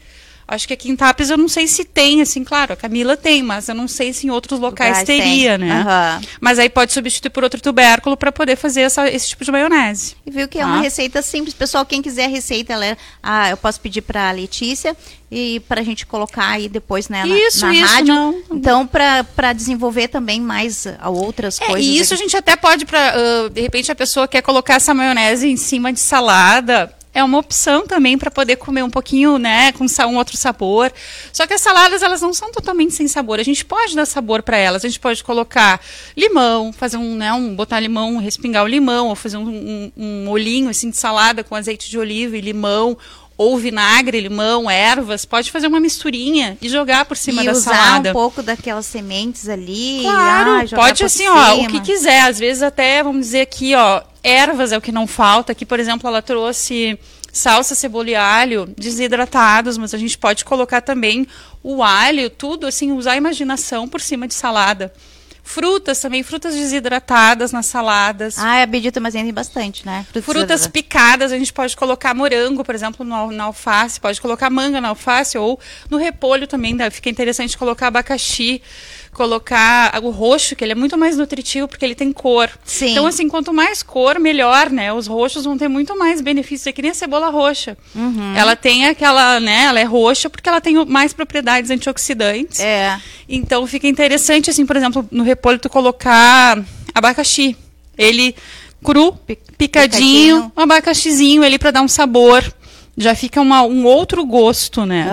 Acho que aqui em Tapes eu não sei se tem, assim, claro, a Camila tem, mas eu não sei se em outros locais, teria, tem. né? Uhum. Mas aí pode substituir por outro tubérculo para poder fazer essa, esse tipo de maionese. E viu que é uma receita simples. Pessoal, quem quiser a receita, ela é, ah, eu posso pedir para a Letícia e para a gente colocar aí depois né, na, isso, na isso, rádio. Não. Então, para desenvolver também mais uh, outras é, coisas. E isso aqui. a gente até pode, pra, uh, de repente, a pessoa quer colocar essa maionese em cima de salada é uma opção também para poder comer um pouquinho, né, com um outro sabor. Só que as saladas elas não são totalmente sem sabor. A gente pode dar sabor para elas. A gente pode colocar limão, fazer um, né, um botar limão, respingar o limão, ou fazer um, um, um molhinho assim de salada com azeite de oliva e limão ou vinagre, limão, ervas, pode fazer uma misturinha e jogar por cima e da usar salada. um pouco daquelas sementes ali. Claro, ah, pode assim, ó, o que quiser. Às vezes até, vamos dizer aqui, ó, ervas é o que não falta. Aqui, por exemplo, ela trouxe salsa, cebola e alho desidratados, mas a gente pode colocar também o alho, tudo assim, usar a imaginação por cima de salada. Frutas também, frutas desidratadas nas saladas. Ah, a Bedita mas tem bastante, né? Frutas picadas, a gente pode colocar morango, por exemplo, no, na alface, pode colocar manga na alface ou no repolho também, né? fica interessante colocar abacaxi, colocar o roxo, que ele é muito mais nutritivo porque ele tem cor. Sim. Então, assim, quanto mais cor, melhor, né? Os roxos vão ter muito mais benefícios, é que nem a cebola roxa. Uhum. Ela tem aquela, né? Ela é roxa porque ela tem mais propriedades antioxidantes. É. Então fica interessante, assim, por exemplo, no repolho tu colocar abacaxi. Ele cru, picadinho, picadinho. um abacaxizinho ali para dar um sabor. Já fica uma, um outro gosto, né?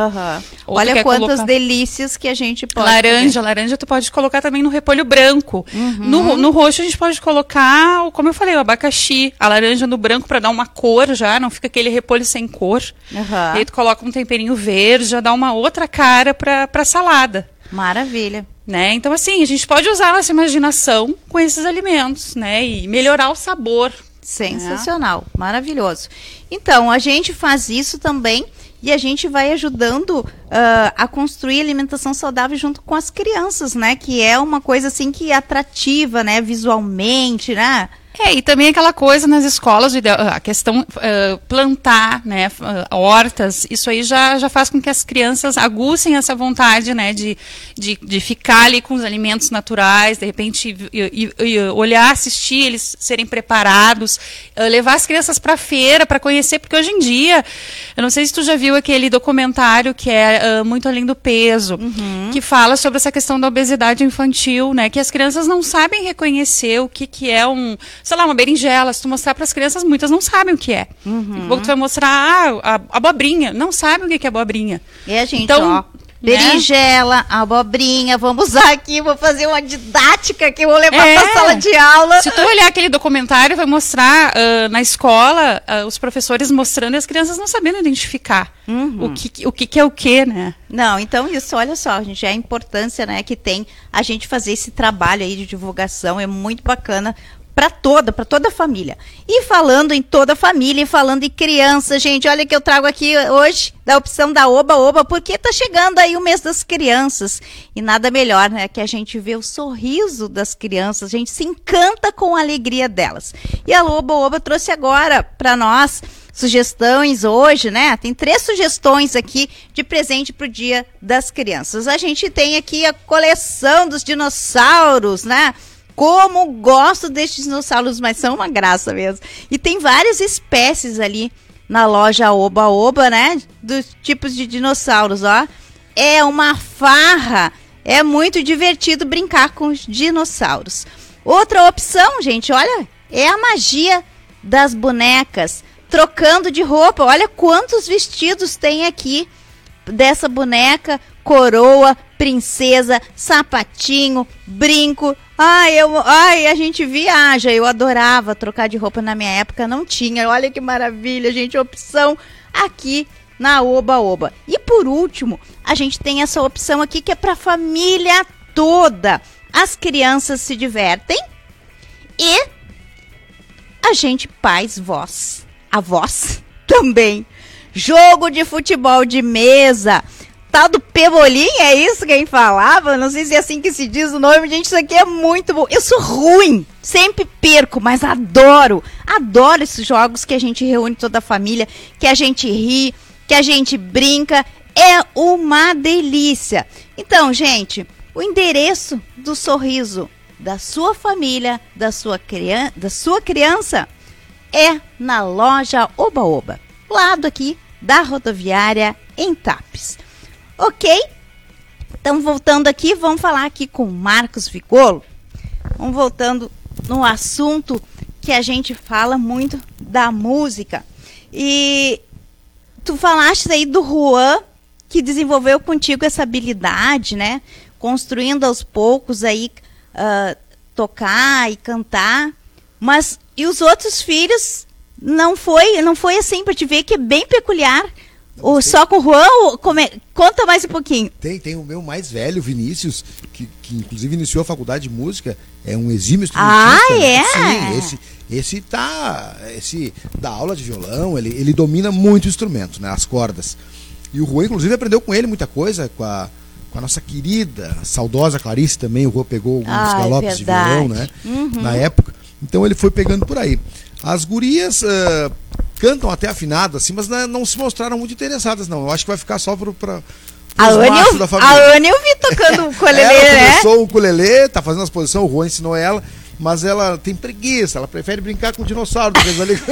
Ou tu Olha quer quantas colocar- delícias que a gente pode. laranja, laranja tu pode colocar também no repolho branco. Uhum. No, no roxo a gente pode colocar, o- como eu falei, o abacaxi, a laranja no branco para dar uma cor já, não fica aquele repolho sem cor. Aham. E aí tu coloca um temperinho verde, já dá uma outra cara para para salada. Maravilha. Né? Então, assim, a gente pode usar a nossa imaginação com esses alimentos, né? E melhorar o sabor. Sensacional, maravilhoso. Então, a gente faz isso também e a gente vai ajudando ah, a construir alimentação saudável junto com as crianças, né? Que é uma coisa assim que é atrativa, né? Visualmente, né? É, e também aquela coisa nas escolas, a questão ah, plantar, né, hortas, isso aí já, já faz com que as crianças aguçem essa vontade, né, de, de, de ficar ali com os alimentos naturais, de repente e- e- olhar, assistir, eles serem preparados, ah, levar as crianças para feira para conhecer, porque hoje em dia, eu não sei se tu já viu aquele documentário que é ah, muito além do peso, que fala sobre essa questão da obesidade infantil, né, que as crianças não sabem reconhecer o que, que é um, sei lá, uma berinjela. Se tu mostrar para as crianças, muitas não sabem o que é. A pouco tu vai mostrar ah, a abobrinha, não sabem o que é abobrinha. E a gente, Então, ó, né? berinjela, abobrinha, vamos usar aqui, vou fazer uma didática que eu vou levar É. pra sala de aula. Se tu olhar aquele documentário, vai mostrar ah, na escola ah, os professores mostrando e as crianças não sabendo identificar o, que, o que, que é o que, né? Não, então isso, olha só, gente, a importância, né, que tem a gente fazer esse trabalho aí de divulgação é muito bacana para toda, para toda a família. E falando em toda a família e falando em criança, gente, olha que eu trago aqui hoje da opção da Oba Oba, porque tá chegando aí o mês das crianças. E nada melhor, né, que a gente vê o sorriso das crianças, a gente se encanta com a alegria delas. E a Oba Oba trouxe agora para nós sugestões hoje, né? Tem três sugestões aqui de presente pro Dia das Crianças. A gente tem aqui a coleção dos dinossauros, né? Como gosto destes dinossauros, mas são uma graça mesmo. E tem várias espécies ali na loja Oba Oba, né? Dos tipos de dinossauros, ó. É uma farra. É muito divertido brincar com os dinossauros. Outra opção, gente, olha, é a magia das bonecas. Trocando de roupa. Olha quantos vestidos tem aqui dessa boneca, coroa, princesa, sapatinho, brinco. Ai, eu, ai, a gente viaja. Eu adorava trocar de roupa na minha época, não tinha. Olha que maravilha, gente, opção aqui na Oba Oba. E por último, a gente tem essa opção aqui que é para família toda. As crianças se divertem e a gente pais vós, avós também. Jogo de futebol de mesa. Tal do Pebolim, é isso quem falava? Não sei se é assim que se diz o nome, gente. Isso aqui é muito bom. Eu sou ruim, sempre perco, mas adoro. Adoro esses jogos que a gente reúne toda a família, que a gente ri, que a gente brinca. É uma delícia. Então, gente, o endereço do sorriso da sua família, da sua, crian da sua criança, é na loja Oba Oba, lado aqui da rodoviária em Tapes. Ok? Então, voltando aqui, vamos falar aqui com Marcos Vigolo. Vamos voltando no assunto que a gente fala muito da música. E tu falaste aí do Juan, que desenvolveu contigo essa habilidade, né? Construindo aos poucos aí uh, tocar e cantar. Mas e os outros filhos não foi, não foi assim para te ver que é bem peculiar. O só com o Juan, é- conta mais um pouquinho. Tem, tem o meu mais velho, Vinícius, que, que inclusive iniciou a faculdade de música, é um exímio instrumentista. Ah, né? é? Sim, esse, esse tá, esse dá aula de violão, ele, ele domina muito o instrumento, né, as cordas. E o Juan, inclusive, aprendeu com ele muita coisa, com a, com a nossa querida, saudosa Clarice também, o Juan pegou alguns Ah, é galopes de verdade. violão, né, Uhum. na época. Então ele foi pegando por aí. As gurias ah, cantam até afinado, assim, mas né, não se mostraram muito interessadas, não. Eu acho que vai ficar só pro, pra, A Anne, eu, da a família. Anne eu vi tocando o ela ukulele, né? começou o ukulele, tá fazendo as posições, o Juan ensinou ela, mas ela tem preguiça, ela prefere brincar com o dinossauro do que eles ali.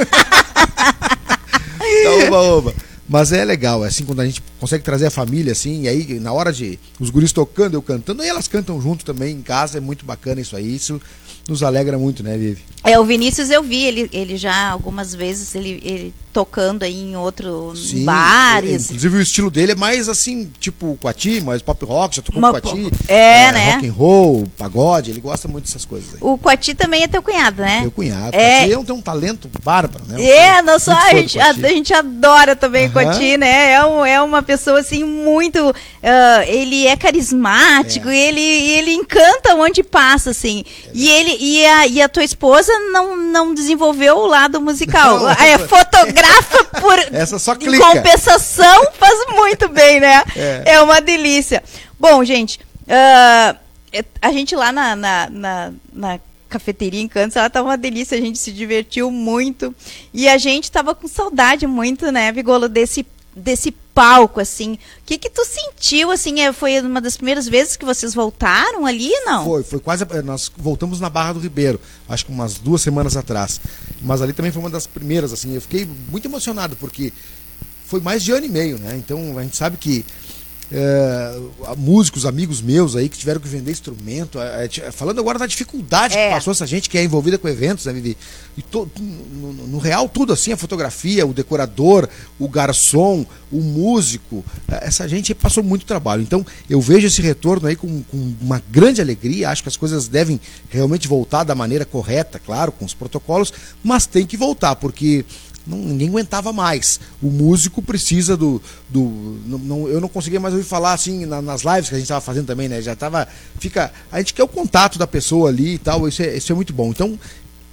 Tá, oba, oba. Mas é legal, é assim, quando a gente consegue trazer a família, assim, e aí na hora de os guris tocando, eu cantando, aí elas cantam junto também em casa, é muito bacana isso aí, isso nos alegra muito, né, Vivi? É, o Vinícius eu vi, ele, ele já algumas vezes ele, ele tocando aí em outro Sim, bares. Inclusive o estilo dele é mais assim, tipo Quati, mais pop rock, já tocou Uma Quati. po- é, né? Rock and roll, pagode, ele gosta muito dessas coisas aí. O Quati também é teu cunhado, né? Meu cunhado. É. É um, tem um talento bárbaro, né? É, Eu não só a gente, a, a gente adora também o Aham. Quati, né? É, um, é uma pessoa assim muito. ah, ele é carismático É. e ele, ele encanta onde passa, assim. E ele e a, e a tua esposa não, não desenvolveu o lado musical. Não. É fotografa por Essa só clica. compensação faz muito bem, né? É. É, uma delícia. Bom, gente, é- a gente lá na, na, na, na cafeteria em Cantos, ela tava uma delícia, a gente se divertiu muito. E a gente tava com saudade muito, né, Vigolo, desse, desse palco, assim. O que que tu sentiu, assim, é, foi uma das primeiras vezes que vocês voltaram ali, não? Foi, foi quase. eh, Nós voltamos na Barra do Ribeiro, acho que umas duas semanas atrás. Mas ali também foi uma das primeiras, assim. Eu fiquei muito emocionado, porque foi mais de ano e meio, né? Então a gente sabe que eh, músicos, amigos meus aí que tiveram que vender instrumento, eh, eh, falando agora da dificuldade É. que passou essa gente que é envolvida com eventos, né, Vivi? E to- no, no- real, tudo assim, a fotografia, o decorador, o garçom, o músico, eh, essa gente passou muito trabalho. Então eu vejo esse retorno aí com, com uma grande alegria, acho que as coisas devem realmente voltar da maneira correta, claro, com os protocolos, mas tem que voltar, porque não- ninguém aguentava mais. O músico precisa do. do não, não- eu não conseguia mais ouvir falar assim na- nas lives que a gente estava fazendo também, né? Já tava. Fica, a gente quer o contato da pessoa ali e tal, isso é, isso é muito bom. Então,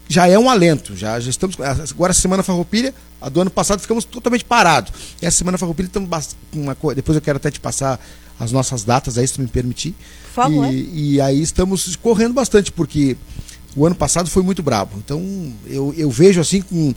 já é um alento. Já, já estamos. Agora, a Semana Farroupilha, a do ano passado ficamos totalmente parados. E essa Semana Farroupilha estamos com uma coisa. Depois eu quero até te passar as nossas datas aí, se tu me permitir. Por favor. E, e aí estamos correndo bastante, porque o ano passado foi muito brabo. Então eu, eu vejo assim com,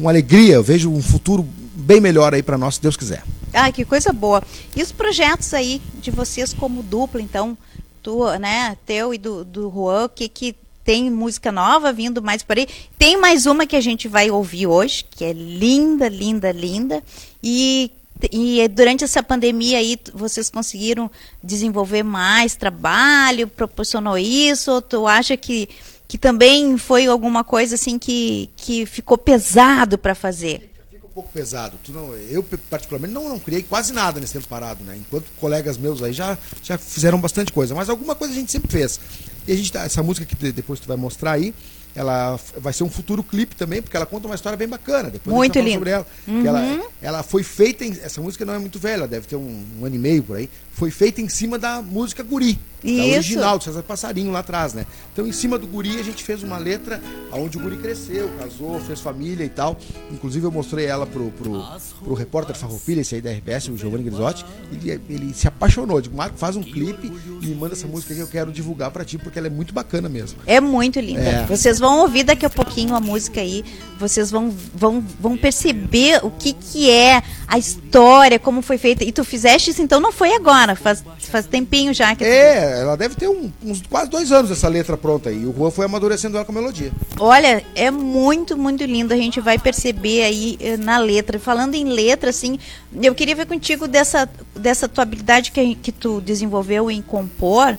com alegria, eu vejo um futuro bem melhor aí para nós, se Deus quiser. Ai, que coisa boa. E os projetos aí de vocês como dupla, então, tu, né, teu e do, do Juan, que, que tem música nova vindo mais por aí. Tem mais uma que a gente vai ouvir hoje, que é linda, linda, linda. E, e durante essa pandemia aí, vocês conseguiram desenvolver mais trabalho, proporcionou isso? Ou tu acha que, que também foi alguma coisa assim que, que ficou pesado para fazer? Fica um pouco pesado. Tu não, eu, particularmente, não, não criei quase nada nesse tempo parado, né? Enquanto colegas meus aí já, já fizeram bastante coisa. Mas alguma coisa a gente sempre fez. E a gente tá, essa música que de- depois tu vai mostrar aí, ela vai ser um futuro clipe também, porque ela conta uma história bem bacana. Depois Muito a gente vai falar lindo. sobre ela. Que ela. Ela foi feita em. Essa música não é muito velha, deve ter um, um ano e meio por aí. Foi feita em cima da música Guri. Da Isso. original, do César Passarinho lá atrás, né? Então, em cima do Guri, a gente fez uma letra onde o Guri cresceu, casou, fez família e tal. Inclusive, eu mostrei ela pro, pro, pro repórter Farroupilha, esse aí da RBS, o Giovanni Grisotti. Ele, ele se apaixonou. Digo, Marco, faz um clipe e me manda essa música que eu quero divulgar pra ti, porque ela é muito bacana mesmo. É muito linda. É. Vocês vão ouvir daqui a pouquinho a música aí. Vocês vão, vão, vão perceber o que, que é a história, como foi feita. E tu fizeste isso, então não foi agora. Faz, faz tempinho já que É, ela deve ter um- uns quase dois anos essa letra pronta aí. E o Juan foi amadurecendo ela com a melodia. Olha, é muito, muito lindo. A gente vai perceber aí eh, na letra. Falando em letra, assim, eu queria ver contigo dessa, dessa tua habilidade que, que tu desenvolveu em compor.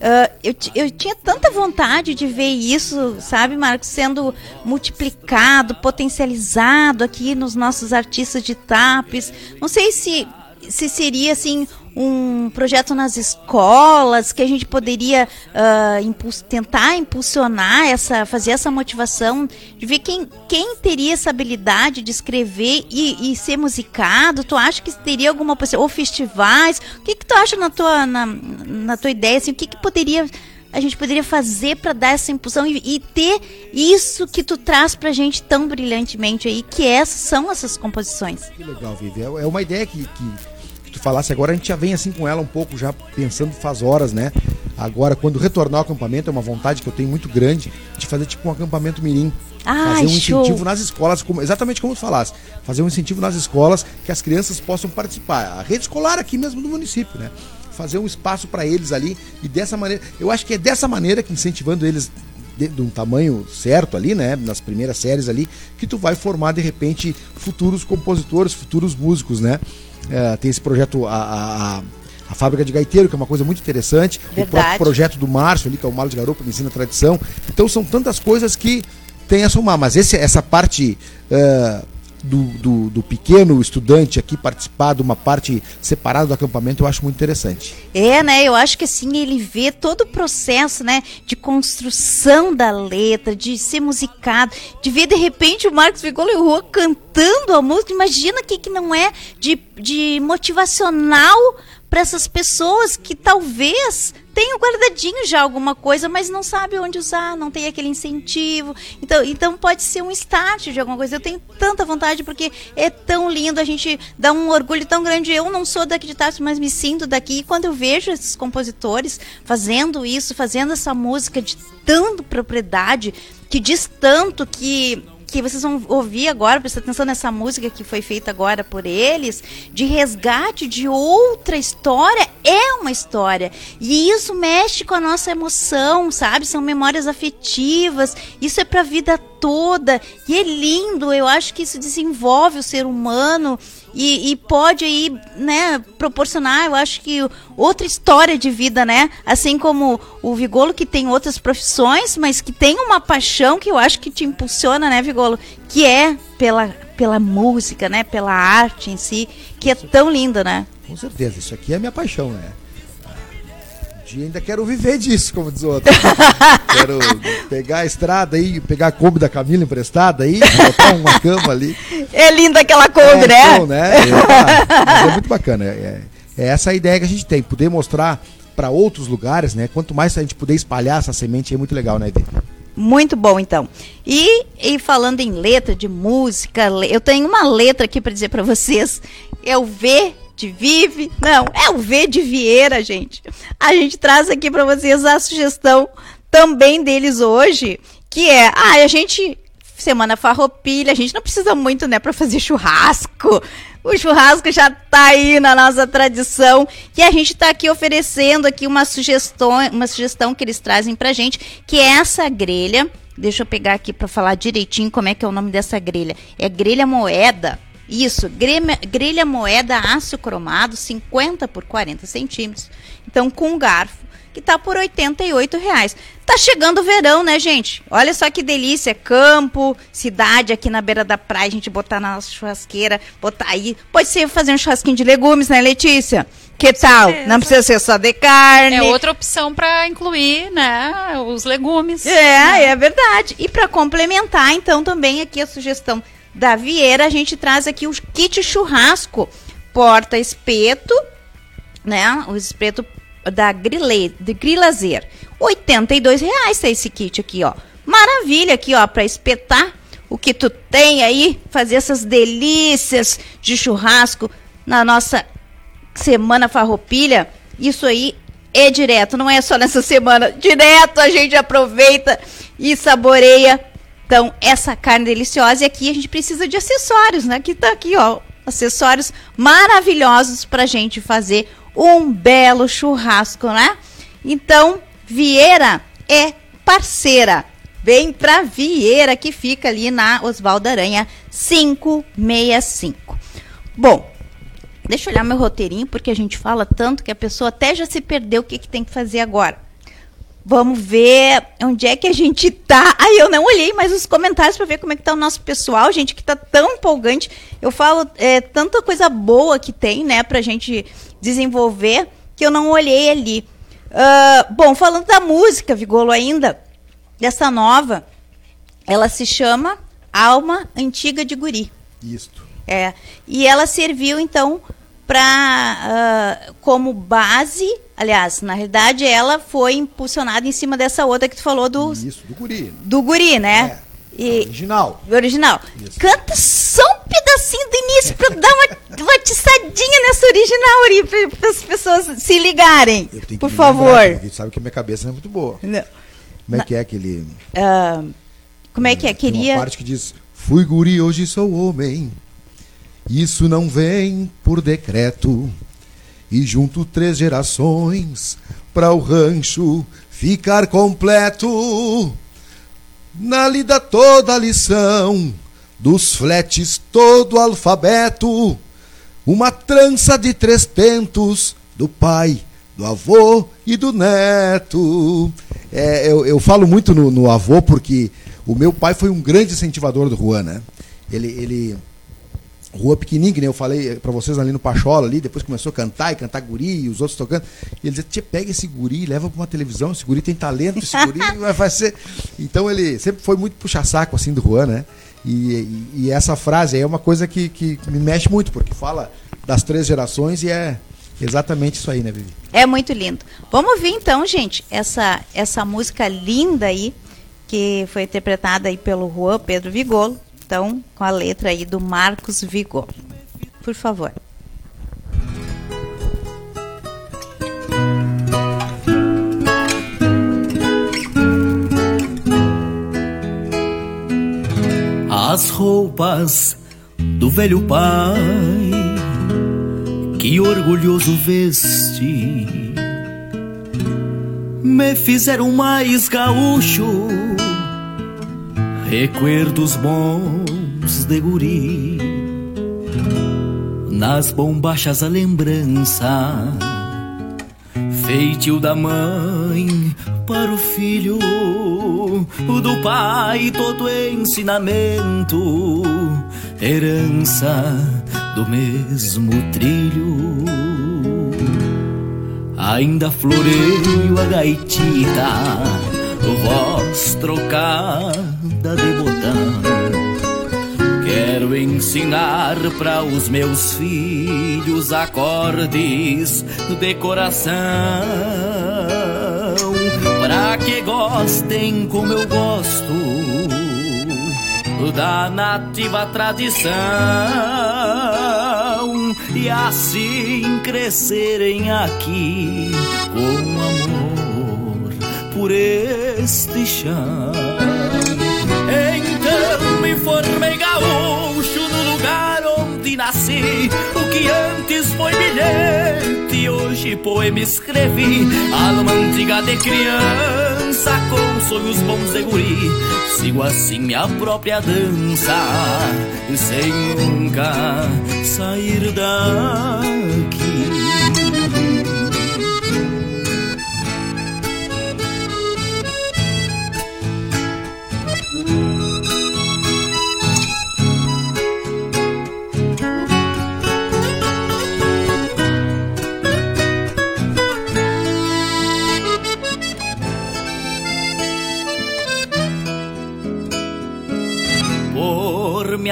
Uh, eu, eu tinha tanta vontade de ver isso, sabe, Marcos, sendo multiplicado, potencializado aqui nos nossos artistas de TAPES. Não sei se, se seria assim um projeto nas escolas que a gente poderia uh, impuls tentar impulsionar essa, fazer essa motivação de ver quem, quem teria essa habilidade de escrever e, e ser musicado. Tu acha que teria alguma? Ou festivais? O que, que tu acha na tua, na, na tua ideia? Assim, o que, que poderia a gente poderia fazer para dar essa impulsão e, e, ter isso que tu traz pra gente tão brilhantemente aí, que essas são essas composições. Que legal, Vivi. É, é uma ideia que, que tu falasse agora, a gente já vem assim com ela um pouco, já pensando faz horas, né? Agora, quando retornar ao acampamento, é uma vontade que eu tenho muito grande de fazer tipo um acampamento mirim. Ai, fazer um show. incentivo nas escolas, como, exatamente como tu falasse. Fazer um incentivo nas escolas que as crianças possam participar. A rede escolar aqui mesmo do município, né? Fazer um espaço para eles ali e dessa maneira. Eu acho que é dessa maneira que incentivando eles de, de, um tamanho certo ali, né? Nas primeiras séries ali, que tu vai formar de repente futuros compositores, futuros músicos, né? É, tem esse projeto, a, a, a, Fábrica de Gaiteiro, que é uma coisa muito interessante. Verdade. O próprio projeto do Márcio ali, que é o Malo de Garopa, que ensina tradição. Então são tantas coisas que tem a somar. Mas esse, essa parte uh, do, do, do, pequeno estudante aqui participar de uma parte separada do acampamento, eu acho muito interessante. É, né? Eu acho que assim, ele vê todo o processo, né? De construção da letra, de ser musicado, de ver de repente o Marcos Vigolo Rua cantando a música. Imagina que, que não é de, de motivacional para essas pessoas que talvez tenham guardadinho já alguma coisa, mas não sabe onde usar, não tem aquele incentivo. Então, então pode ser um start de alguma coisa. Eu tenho tanta vontade porque é tão lindo, a gente dá um orgulho tão grande. Eu não sou daqui de Tarso, mas me sinto daqui. E quando eu vejo esses compositores fazendo isso, fazendo essa música de tanta propriedade, que diz tanto que que vocês vão ouvir agora, presta atenção nessa música que foi feita agora por eles, de resgate de outra história, é uma história. E isso mexe com a nossa emoção, sabe? São memórias afetivas, isso é para a vida toda. E é lindo, eu acho que isso desenvolve o ser humano e, e, pode aí, né, proporcionar, eu acho que outra história de vida, né? Assim como o Vigolo que tem outras profissões, mas que tem uma paixão que eu acho que te impulsiona, né, Vigolo? Que é pela, pela música, né? Pela arte em si, que é tão linda, né? Com certeza, isso aqui é minha paixão, né? Dia ainda quero viver disso, como diz o outro. quero pegar a estrada aí, pegar a Kombi da Camila emprestada aí, botar uma cama ali. É linda aquela Kombi, é, né? Então, né? É, é, muito bacana. É, é, essa a ideia que a gente tem, poder mostrar para outros lugares, né? Quanto mais a gente puder espalhar essa semente, é muito legal, né, Ede? Muito bom, então. E, e falando em letra de música, eu tenho uma letra aqui para dizer para vocês. É o V de Vive. Não, é o V de Vieira, gente. A gente traz aqui para vocês a sugestão também deles hoje, que é, ah, a gente semana farroupilha, a gente não precisa muito, né, para fazer churrasco. O churrasco já tá aí na nossa tradição e a gente tá aqui oferecendo aqui uma sugestão, uma sugestão que eles trazem pra gente, que é essa grelha. Deixa eu pegar aqui para falar direitinho como é que é o nome dessa grelha. É grelha moeda. Isso, grelha, grelha moeda aço cromado, 50 por 40 centímetros. Então, com garfo, que tá por 88 reais. Tá chegando o verão, né, gente? Olha só que delícia. Campo, cidade aqui na beira da praia, a gente botar na nossa churrasqueira, botar aí. Pode ser fazer um churrasquinho de legumes, né, Letícia? Que tal? Não precisa ser só de carne. É outra opção para incluir, né, os legumes. É, né? é verdade. E para complementar, então, também aqui a sugestão da Vieira, a gente traz aqui o kit churrasco, porta espeto, né? O espeto da Grille, de Grilazer. R$ reais tá esse kit aqui, ó. Maravilha aqui, ó, para espetar o que tu tem aí, fazer essas delícias de churrasco na nossa semana farroupilha. Isso aí é direto, não é só nessa semana. Direto a gente aproveita e saboreia então, essa carne deliciosa. E aqui a gente precisa de acessórios, né? Que tá aqui, ó. Acessórios maravilhosos pra gente fazer um belo churrasco, né? Então, Vieira é parceira. Vem pra Vieira, que fica ali na Oswaldo Aranha 565. Bom, deixa eu olhar meu roteirinho, porque a gente fala tanto que a pessoa até já se perdeu o que, que tem que fazer agora. Vamos ver onde é que a gente tá. Aí eu não olhei mais os comentários para ver como é que tá o nosso pessoal, gente, que tá tão empolgante. Eu falo é, tanta coisa boa que tem, né, pra gente desenvolver, que eu não olhei ali. Uh, bom, falando da música, Vigolo, ainda, dessa nova, ela se chama Alma Antiga de Guri. Isto. É. E ela serviu, então, para uh, como base. Aliás, na realidade, ela foi impulsionada em cima dessa outra que tu falou do. Isso, do guri. Do guri, né? É. E, original. Original. Isso. Canta só um pedacinho do início para dar uma, uma tiçadinha nessa original para as pessoas se ligarem. Por favor. Lembrar, sabe que minha cabeça não é muito boa. Não. Como é que é aquele. Uh, como é que é? Queria. uma parte que diz: Fui guri, hoje sou homem. Isso não vem por decreto. E junto três gerações para o rancho ficar completo. Na lida toda a lição, dos fletes todo o alfabeto. Uma trança de três tentos do pai, do avô e do neto. É, eu, eu falo muito no, no avô porque o meu pai foi um grande incentivador do Juan, né? Ele, ele rua pequenininha, que nem eu falei para vocês ali no Pachola ali, depois começou a cantar e cantar guri e os outros tocando. E ele dizia, pega esse guri, leva para uma televisão, esse guri tem talento, esse guri vai ser. Então ele sempre foi muito puxa-saco assim do Juan, né? E, e, e, essa frase aí é uma coisa que, que me mexe muito, porque fala das três gerações e é exatamente isso aí, né, Vivi? É muito lindo. Vamos ouvir então, gente, essa, essa música linda aí, que foi interpretada aí pelo Juan Pedro Vigolo então, com a letra aí do Marcos Vigo. Por favor. As roupas do velho pai que orgulhoso veste me fizeram mais gaúcho recuerdos bons de guri. Nas bombachas a lembrança Feitio da mãe para o filho Do pai todo ensinamento Herança do mesmo trilho. Ainda floreio a gaitita Voz trocada ensinar para os meus filhos acordes de coração, para que gostem como eu gosto da nativa tradição. E assim crescerem aqui com amor por este chão. Me formei gaúcho onde nasci. O que antes foi bilhete, hoje poema escrevi. Alma antiga de criança, com sonhos bons de guri. Sigo assim minha própria dança, sem nunca sair daqui.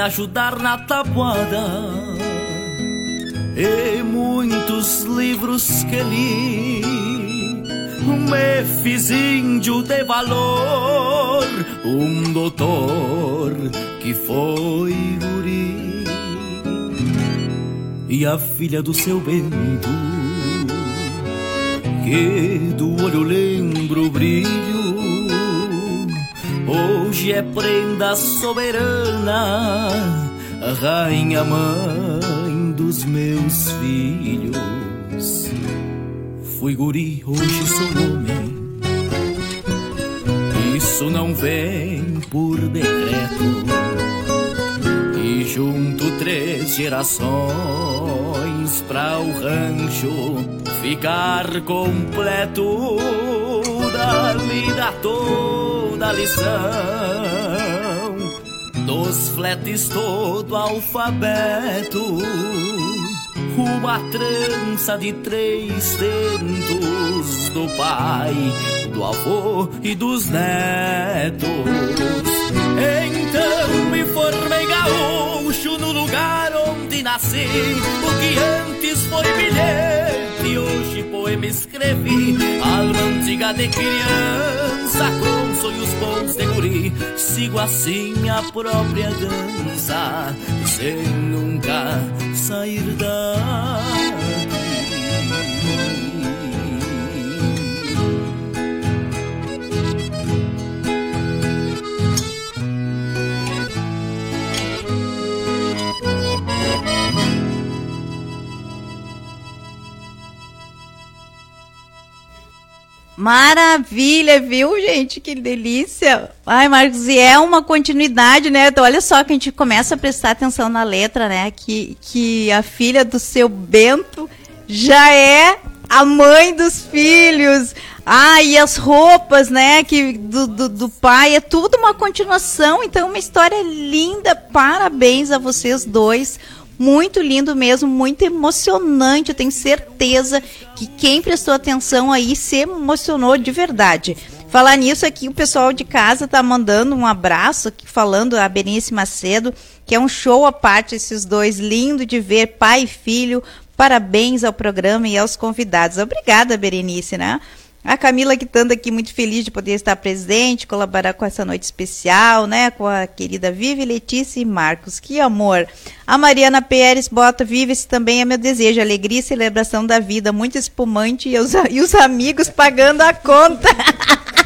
Ajudar na tabuada e muitos livros que li. Me fiz índio de valor, um doutor que foi guri. E a filha do seu Bento, que do olho lembro o brilho Hoje é prenda soberana, a rainha mãe dos meus filhos. Fui guri, hoje sou homem. Isso não vem por decreto. E junto três gerações pra o rancho ficar completo lhe dá toda a lição dos fletes todo alfabeto, uma trança de três tentos do pai, do avô e dos netos. Então me formei gaúcho no lugar onde nasci, o que antes foi hoje poema escrevi, alma antiga de criança com sonhos bons de guri, sigo assim a própria dança, sem nunca sair daqui. Maravilha, viu, gente? Que delícia. Ai, Marcos, e é uma continuidade, né? Então, olha só que a gente começa a prestar atenção na letra, né? Que, que a filha do seu Bento já é a mãe dos filhos. Ah, e as roupas, né, que do, do, do, pai, é tudo uma continuação, então uma história linda, parabéns a vocês dois, muito lindo mesmo, muito emocionante. Eu tenho certeza que quem prestou atenção aí se emocionou de verdade. Falar nisso aqui, o pessoal de casa tá mandando um abraço aqui, falando a Berenice Macedo, que é um show à parte esses dois, lindo de ver, pai e filho. Parabéns ao programa e aos convidados. Obrigada, Berenice, né? A Camila Quitanda aqui muito feliz de poder estar presente, colaborar com essa noite especial, né? Com a querida Vivi, Letícia e Marcos. Que amor. A Mariana Pérez bota, vive esse também é meu desejo, alegria e celebração da vida, muito espumante e os, e os amigos pagando a conta.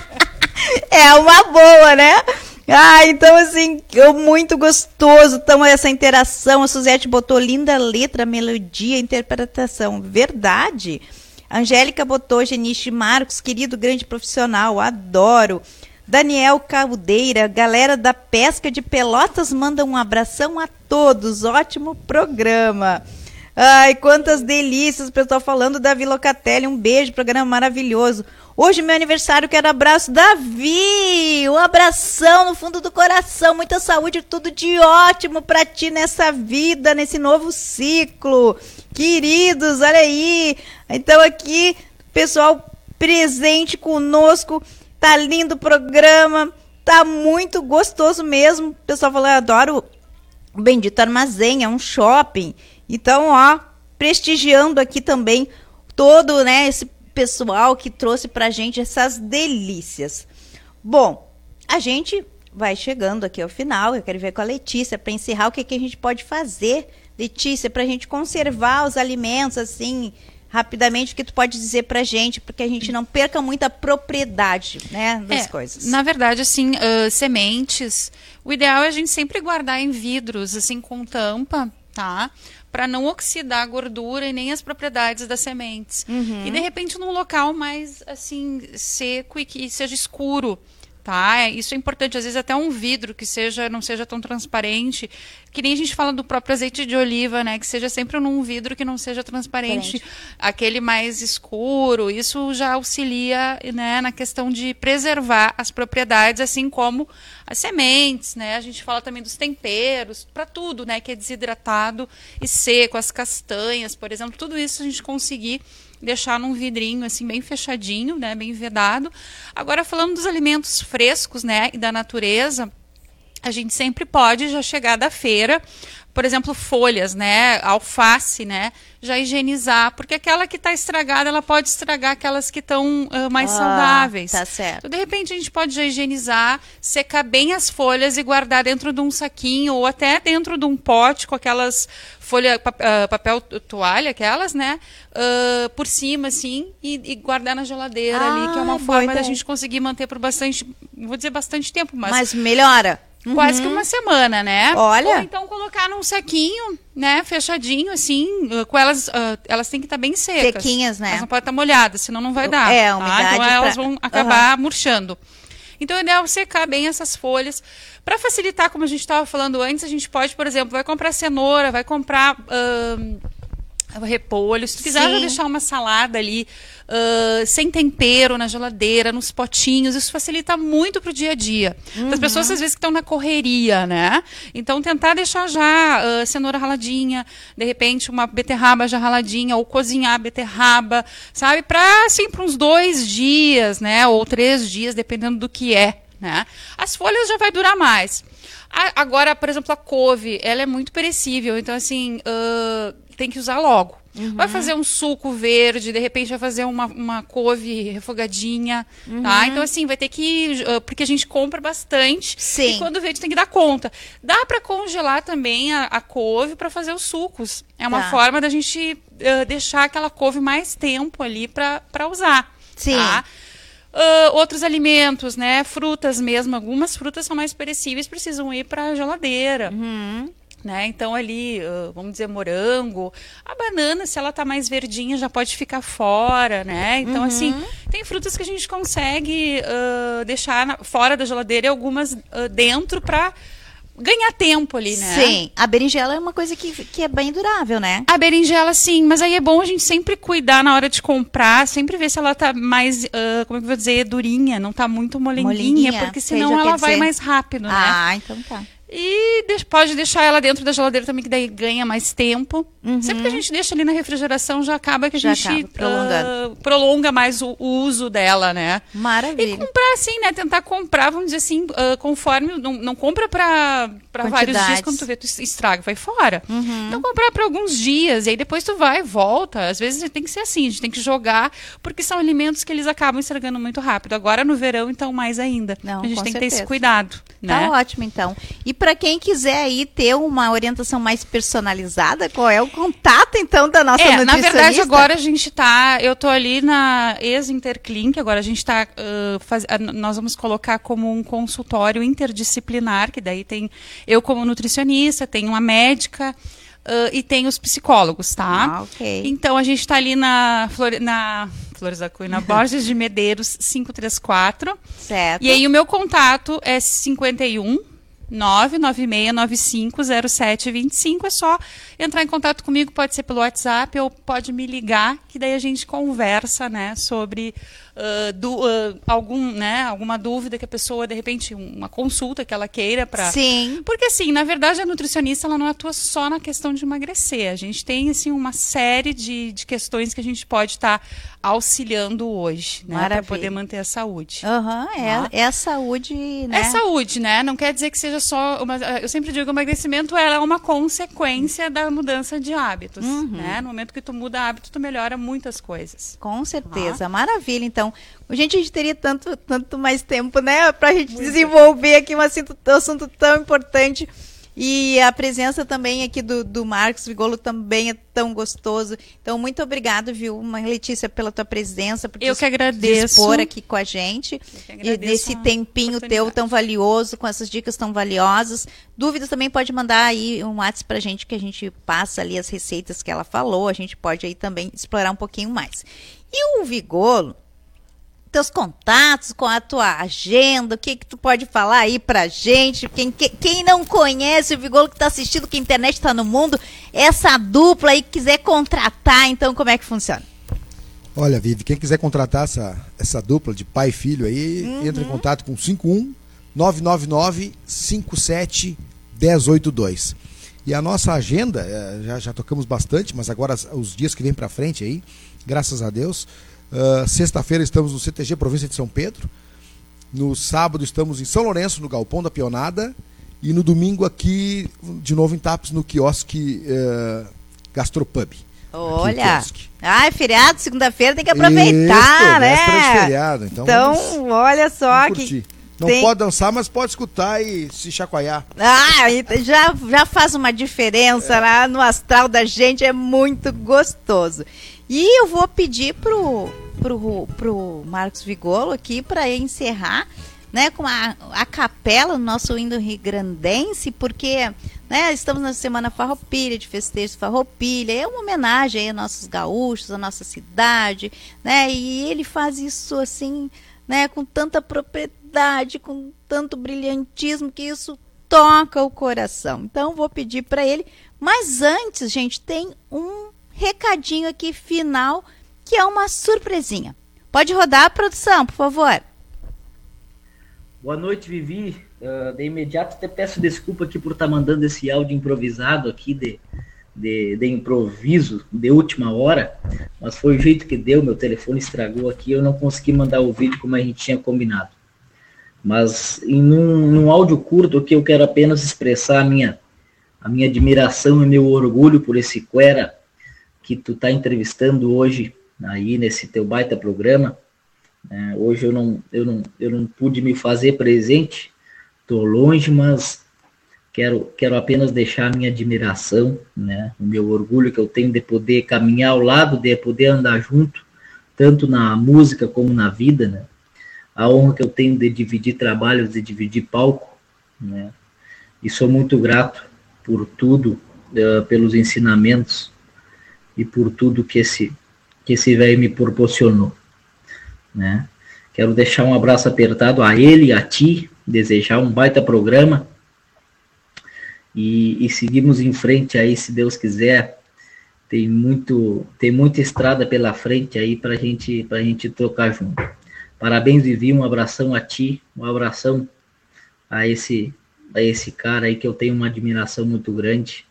é uma boa, né? Ah, então assim, muito gostoso. Então, essa interação. A Suzete botou linda letra, melodia, interpretação. Verdade. Angélica botou Geniche Marcos, querido grande profissional, adoro. Daniel Caldeira, galera da Pesca de Pelotas, manda um abração a todos. Ótimo programa. Ai, quantas delícias, o pessoal falando da Vilocatelli. Um beijo, programa maravilhoso. Hoje, meu aniversário, quero abraço, Davi! Um abração no fundo do coração, muita saúde, tudo de ótimo para ti nessa vida, nesse novo ciclo. Queridos, olha aí. Então, aqui, pessoal presente conosco. Tá lindo o programa, tá muito gostoso mesmo. O pessoal falou, eu adoro o Bendito Armazém, é um shopping. Então, ó, prestigiando aqui também todo, né, esse pessoal que trouxe pra gente essas delícias. Bom, a gente vai chegando aqui ao final. Eu quero ver com a Letícia para encerrar o que, que a gente pode fazer, Letícia, para a gente conservar os alimentos assim rapidamente o que tu pode dizer pra gente, porque a gente não perca muita propriedade, né, das É, coisas. Na verdade, assim, ah, sementes, o ideal é a gente sempre guardar em vidros, assim, com tampa, tá? Para não oxidar a gordura e nem as propriedades das sementes. Uhum. E de repente num local mais assim seco e que seja escuro, tá? É, Isso é importante, às vezes até um vidro que seja não seja tão transparente, que nem a gente fala do próprio azeite de oliva, né, que seja sempre num vidro que não seja transparente, aquele mais escuro. Isso já auxilia, né, na questão de preservar as propriedades, assim como as sementes, né? A gente fala também dos temperos, para tudo, né, que é desidratado e seco, as castanhas, por exemplo, tudo isso a gente conseguir deixar num vidrinho assim bem fechadinho, né, bem vedado. Agora falando dos alimentos frescos, né, e da natureza, a gente sempre pode já chegar da feira, por exemplo, folhas, né, alface, né, já higienizar, porque aquela que está estragada, ela pode estragar aquelas que estão ah, mais Ah, saudáveis. tá certo. Então, de repente, a gente pode já higienizar, secar bem as folhas e guardar dentro de um saquinho ou até dentro de um pote com aquelas folha, ah, papel toalha, aquelas, né? ah, por cima, assim, e, e guardar na geladeira ali, que é Ah, uma forma da gente conseguir manter por bastante, vou dizer bastante tempo, mas, Mas melhora. Quase que Uhum. uma semana, né? Olha. Ou então colocar num saquinho, né? Fechadinho, assim, ah, com elas, ah, elas têm que estar bem secas. Sequinhas, né? Elas não podem estar molhadas, senão não vai dar. É, a tá? umidade Então elas pra- vão acabar murchando. Então é ideal secar bem essas folhas. Para facilitar, como a gente estava falando antes, a gente pode, por exemplo, vai comprar cenoura, vai comprar ahn, repolho. Se tu quiser Sim. já deixar uma salada ali ah, sem tempero na geladeira, nos potinhos, isso facilita muito pro dia a dia. Para as pessoas às vezes que estão na correria, né? Então tentar deixar já ah, cenoura raladinha, de repente uma beterraba já raladinha ou cozinhar a beterraba, sabe? Para assim para uns dois dias, né? Ou três dias, dependendo do que é. Né? As folhas já vai durar mais. A- agora, por exemplo, a couve, ela é muito perecível, então assim, ah, tem que usar logo. Vai fazer um suco verde, de repente vai fazer uma, uma couve refogadinha, tá? Então assim, vai ter que, ah, porque a gente compra bastante Sim. e quando vende tem que dar conta. Dá para congelar também a, a couve para fazer os sucos. É uma Tá. forma da gente ah, deixar aquela couve mais tempo ali para usar. Sim. Tá? Ah, outros alimentos, né? Frutas mesmo. Algumas frutas são mais perecíveis, precisam ir para a geladeira. Né? Então ali, ah, vamos dizer, morango. A banana, se ela tá mais verdinha, já pode ficar fora, né? Então, assim, tem frutas que a gente consegue ah, deixar na- fora da geladeira e algumas ah, dentro para ganhar tempo ali, né? Sim, a berinjela é uma coisa que, que é bem durável, né? A berinjela, sim, mas aí é bom a gente sempre cuidar na hora de comprar, sempre ver se ela tá mais, ah, como é que eu vou dizer, durinha, não tá muito molenguinha, Molenguinha, porque senão ela vai dizer- mais rápido, né? Ah, então tá. E de- pode deixar ela dentro da geladeira também, que daí ganha mais tempo. Sempre que a gente deixa ali na refrigeração, já acaba que a Uhum. Já gente ah, prolonga mais o, o uso dela, né? E Maravilha. comprar assim, né? Tentar comprar, vamos dizer assim, ah, conforme. Não, não compra pra, pra vários dias quando tu vê, tu estraga, vai fora. Uhum. Então comprar pra alguns dias, e aí depois tu vai e volta. Às vezes tem que ser assim, a gente tem que jogar, porque são alimentos que eles acabam estragando muito rápido. Agora no verão, então, mais ainda. Não, a gente tem que ter esse certeza. Tá Né? ótimo, então. E para quem quiser aí ter uma orientação mais personalizada, qual é o contato, então, da nossa É, na verdade, agora a gente tá. Eu tô ali na ex-Interclinic, agora a gente tá. faz- ah, nós vamos colocar como um consultório interdisciplinar, que daí tem eu como nutricionista, tem uma médica. ah, e tem os psicólogos, tá? Ah, ok. Então a gente tá ali na, na Flores da Cunha, Borges de Medeiros 534. Certo. E aí o meu contato é 51 996950725. É só entrar em contato comigo, pode ser pelo WhatsApp ou pode me ligar, que daí a gente conversa, né, sobre ah, du- ah, algum, né, alguma dúvida que a pessoa, de repente, uma consulta que ela queira para Sim. porque assim, na verdade, a nutricionista ela não atua só na questão de emagrecer. A gente tem assim uma série de, de questões que a gente pode estar auxiliando hoje, né, para poder manter a saúde. Aham, é, Ah. é a saúde, né? É saúde, né? Não quer dizer que seja só uma. Eu sempre digo que o emagrecimento é uma consequência da mudança de hábitos, Uhum. né? No momento que tu muda hábito, tu melhora muitas coisas. Com certeza, maravilha. Então, gente, a gente teria tanto, tanto mais tempo, né, pra gente desenvolver aqui um assunto, um assunto tão importante. E a presença também aqui do, do Marcos Vigolo também é tão gostoso. Então, muito obrigado, viu, Letícia, pela tua presença, por Eu que agradeço. dispor aqui com a gente. E nesse tempinho teu tão valioso, com essas dicas tão valiosas. Dúvidas também pode mandar aí um WhatsApp pra gente, que a gente passa ali as receitas que ela falou. A gente pode aí também explorar um pouquinho mais. E o Vigolo, teus contatos, com a tua agenda, o que que tu pode falar aí pra gente? Quem, que- quem não conhece o Vigolo que tá assistindo, que a internet tá no mundo, essa dupla aí que quiser contratar, então como é que funciona? Olha, Vivi, quem quiser contratar essa, essa dupla de pai e filho aí, Uhum. entra em contato com 51 999 57 1082. E a nossa agenda, eh, já, já tocamos bastante, mas agora os dias que vem pra frente aí, graças a Deus. Ah, Sexta-feira estamos no CTG Província de São Pedro. No sábado estamos em São Lourenço, no Galpão da Pionada. E no domingo aqui, de novo em Tapes, no quiosque eh, Gastropub. Olha, ah, é feriado, segunda-feira tem que aproveitar, Isso, né? feriado, então Então, vamos- olha só que curtir. Não tem- pode dançar, mas pode escutar e se chacoalhar. Ah, já, já faz uma diferença É. lá no astral da gente, é muito gostoso. E eu vou pedir pro, pro, pro Marcos Vigolo aqui para encerrar né, com a, a capela no nosso hino rigrandense, porque né, estamos na Semana Farroupilha, de festejos Farroupilha, é uma homenagem aí aos nossos gaúchos, à nossa cidade, né, e ele faz isso assim, né, com tanta propriedade, com tanto brilhantismo, que isso toca o coração. Então, vou pedir para ele. Mas antes, gente, tem um recadinho aqui final, que é uma surpresinha. Pode rodar a produção, por favor. Boa noite, Vivi. Uh, de imediato até peço desculpa aqui por estar tá mandando esse áudio improvisado aqui de, de, de, improviso de última hora, mas foi o jeito que deu, meu telefone estragou aqui, eu não consegui mandar o vídeo como a gente tinha combinado. Mas em um, num áudio curto aqui eu quero apenas expressar a minha, a minha admiração e meu orgulho por esse Quera que tu tá entrevistando hoje aí nesse teu baita programa. É, hoje eu não, eu, não, eu não pude me fazer presente, estou longe, mas quero, quero apenas deixar minha admiração, né, o meu orgulho que eu tenho de poder caminhar ao lado, de poder andar junto, tanto na música como na vida, né, a honra que eu tenho de dividir trabalhos, de dividir palco, né, e sou muito grato por tudo, uh, pelos ensinamentos e por tudo que esse que esse velho me proporcionou, né? Quero deixar um abraço apertado a ele, a ti, desejar um baita programa e, e seguimos em frente aí, se Deus quiser. Tem muito, tem muita estrada pela frente aí para gente, a gente trocar junto. Parabéns, Vivi, um abração a ti, um abração a esse, a esse cara aí que eu tenho uma admiração muito grande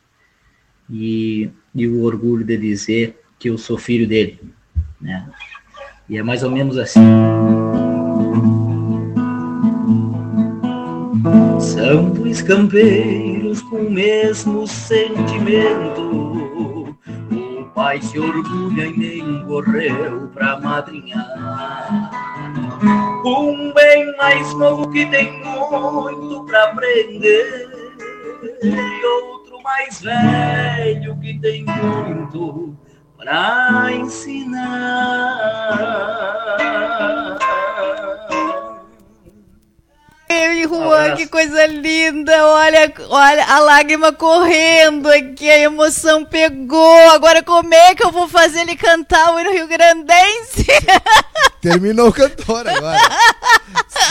e, e o orgulho de dizer que eu sou filho dele, né? E é mais ou menos assim. São dois campeiros com o mesmo sentimento. O pai se orgulha e nem correu pra madrinhar. Um bem mais novo que tem muito pra aprender. E mais velho que tem muito para ensinar. Eu e Juan, que coisa linda! Olha, olha a lágrima correndo aqui, a emoção pegou. Agora como é que eu vou fazer ele cantar o Rio Grandense? Terminou o cantor agora.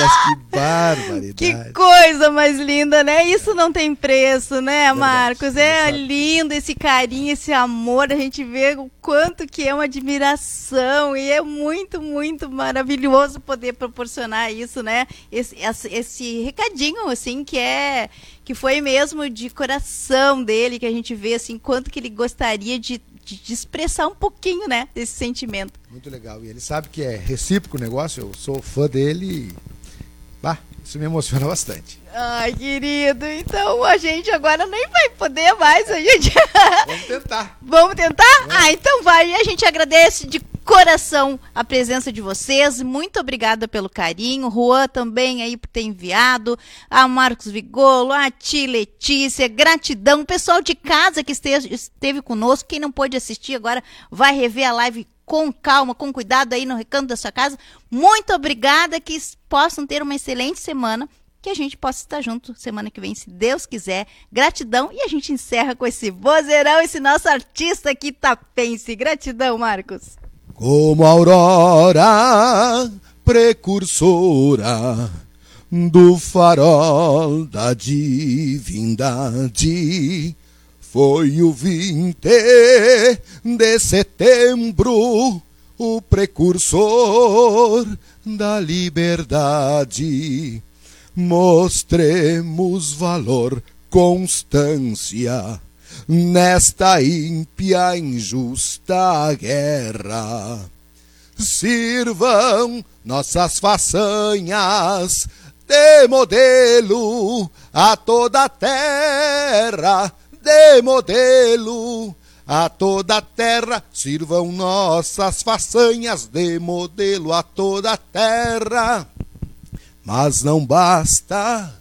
Mas que barbaridade. Que coisa mais linda, né? Isso não tem preço, né, Marcos? É lindo esse carinho, esse amor. A gente vê o quanto que é uma admiração e é muito, muito maravilhoso poder proporcionar isso, né? Esse, esse recadinho, assim, que é que foi mesmo de coração dele, que a gente vê assim quanto que ele gostaria de de, expressar um pouquinho, né, desse sentimento. Muito legal. E ele sabe que é recíproco o negócio, eu sou fã dele. Bah, isso me emociona bastante. Ai, querido, então a gente agora nem vai poder mais, a gente... Vamos tentar. Vamos tentar? Vamos. Ah, então vai. E a gente agradece de coração a presença de vocês. Muito obrigada pelo carinho. Juan também aí por ter enviado. A Marcos Vigolo, a Ti Letícia, gratidão. Pessoal de casa que esteve, esteve conosco. Quem não pôde assistir agora vai rever a live com calma, com cuidado aí no recanto da sua casa. Muito obrigada, que possam ter uma excelente semana. Que a gente possa estar junto semana que vem, se Deus quiser. Gratidão. E a gente encerra com esse vozeirão, esse nosso artista aqui tapense. Gratidão, Marcos como aurora precursora do farol da divindade. Foi o 20 de setembro, o precursor da liberdade. Mostremos valor, constância nesta ímpia, injusta guerra. Sirvam nossas façanhas de modelo a toda a terra, de modelo a toda a terra, sirvam nossas façanhas de modelo a toda a terra. Mas não basta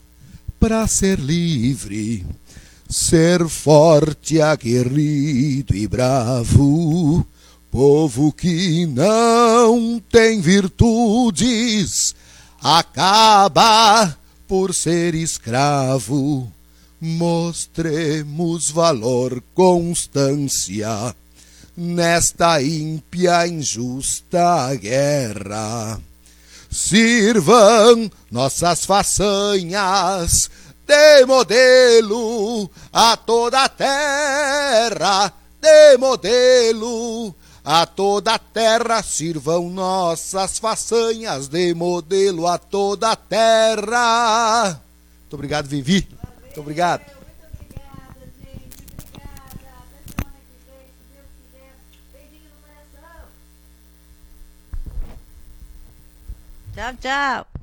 para ser livre ser forte, aguerrido e bravo. Povo que não tem virtudes acaba por ser escravo. Mostremos valor, constância nesta ímpia, injusta guerra. Sirvam nossas façanhas de modelo a toda a terra, de modelo. A toda a terra sirvam nossas façanhas de modelo a toda a terra. Muito obrigado, Vivi. Muito obrigado. Tchau, tchau.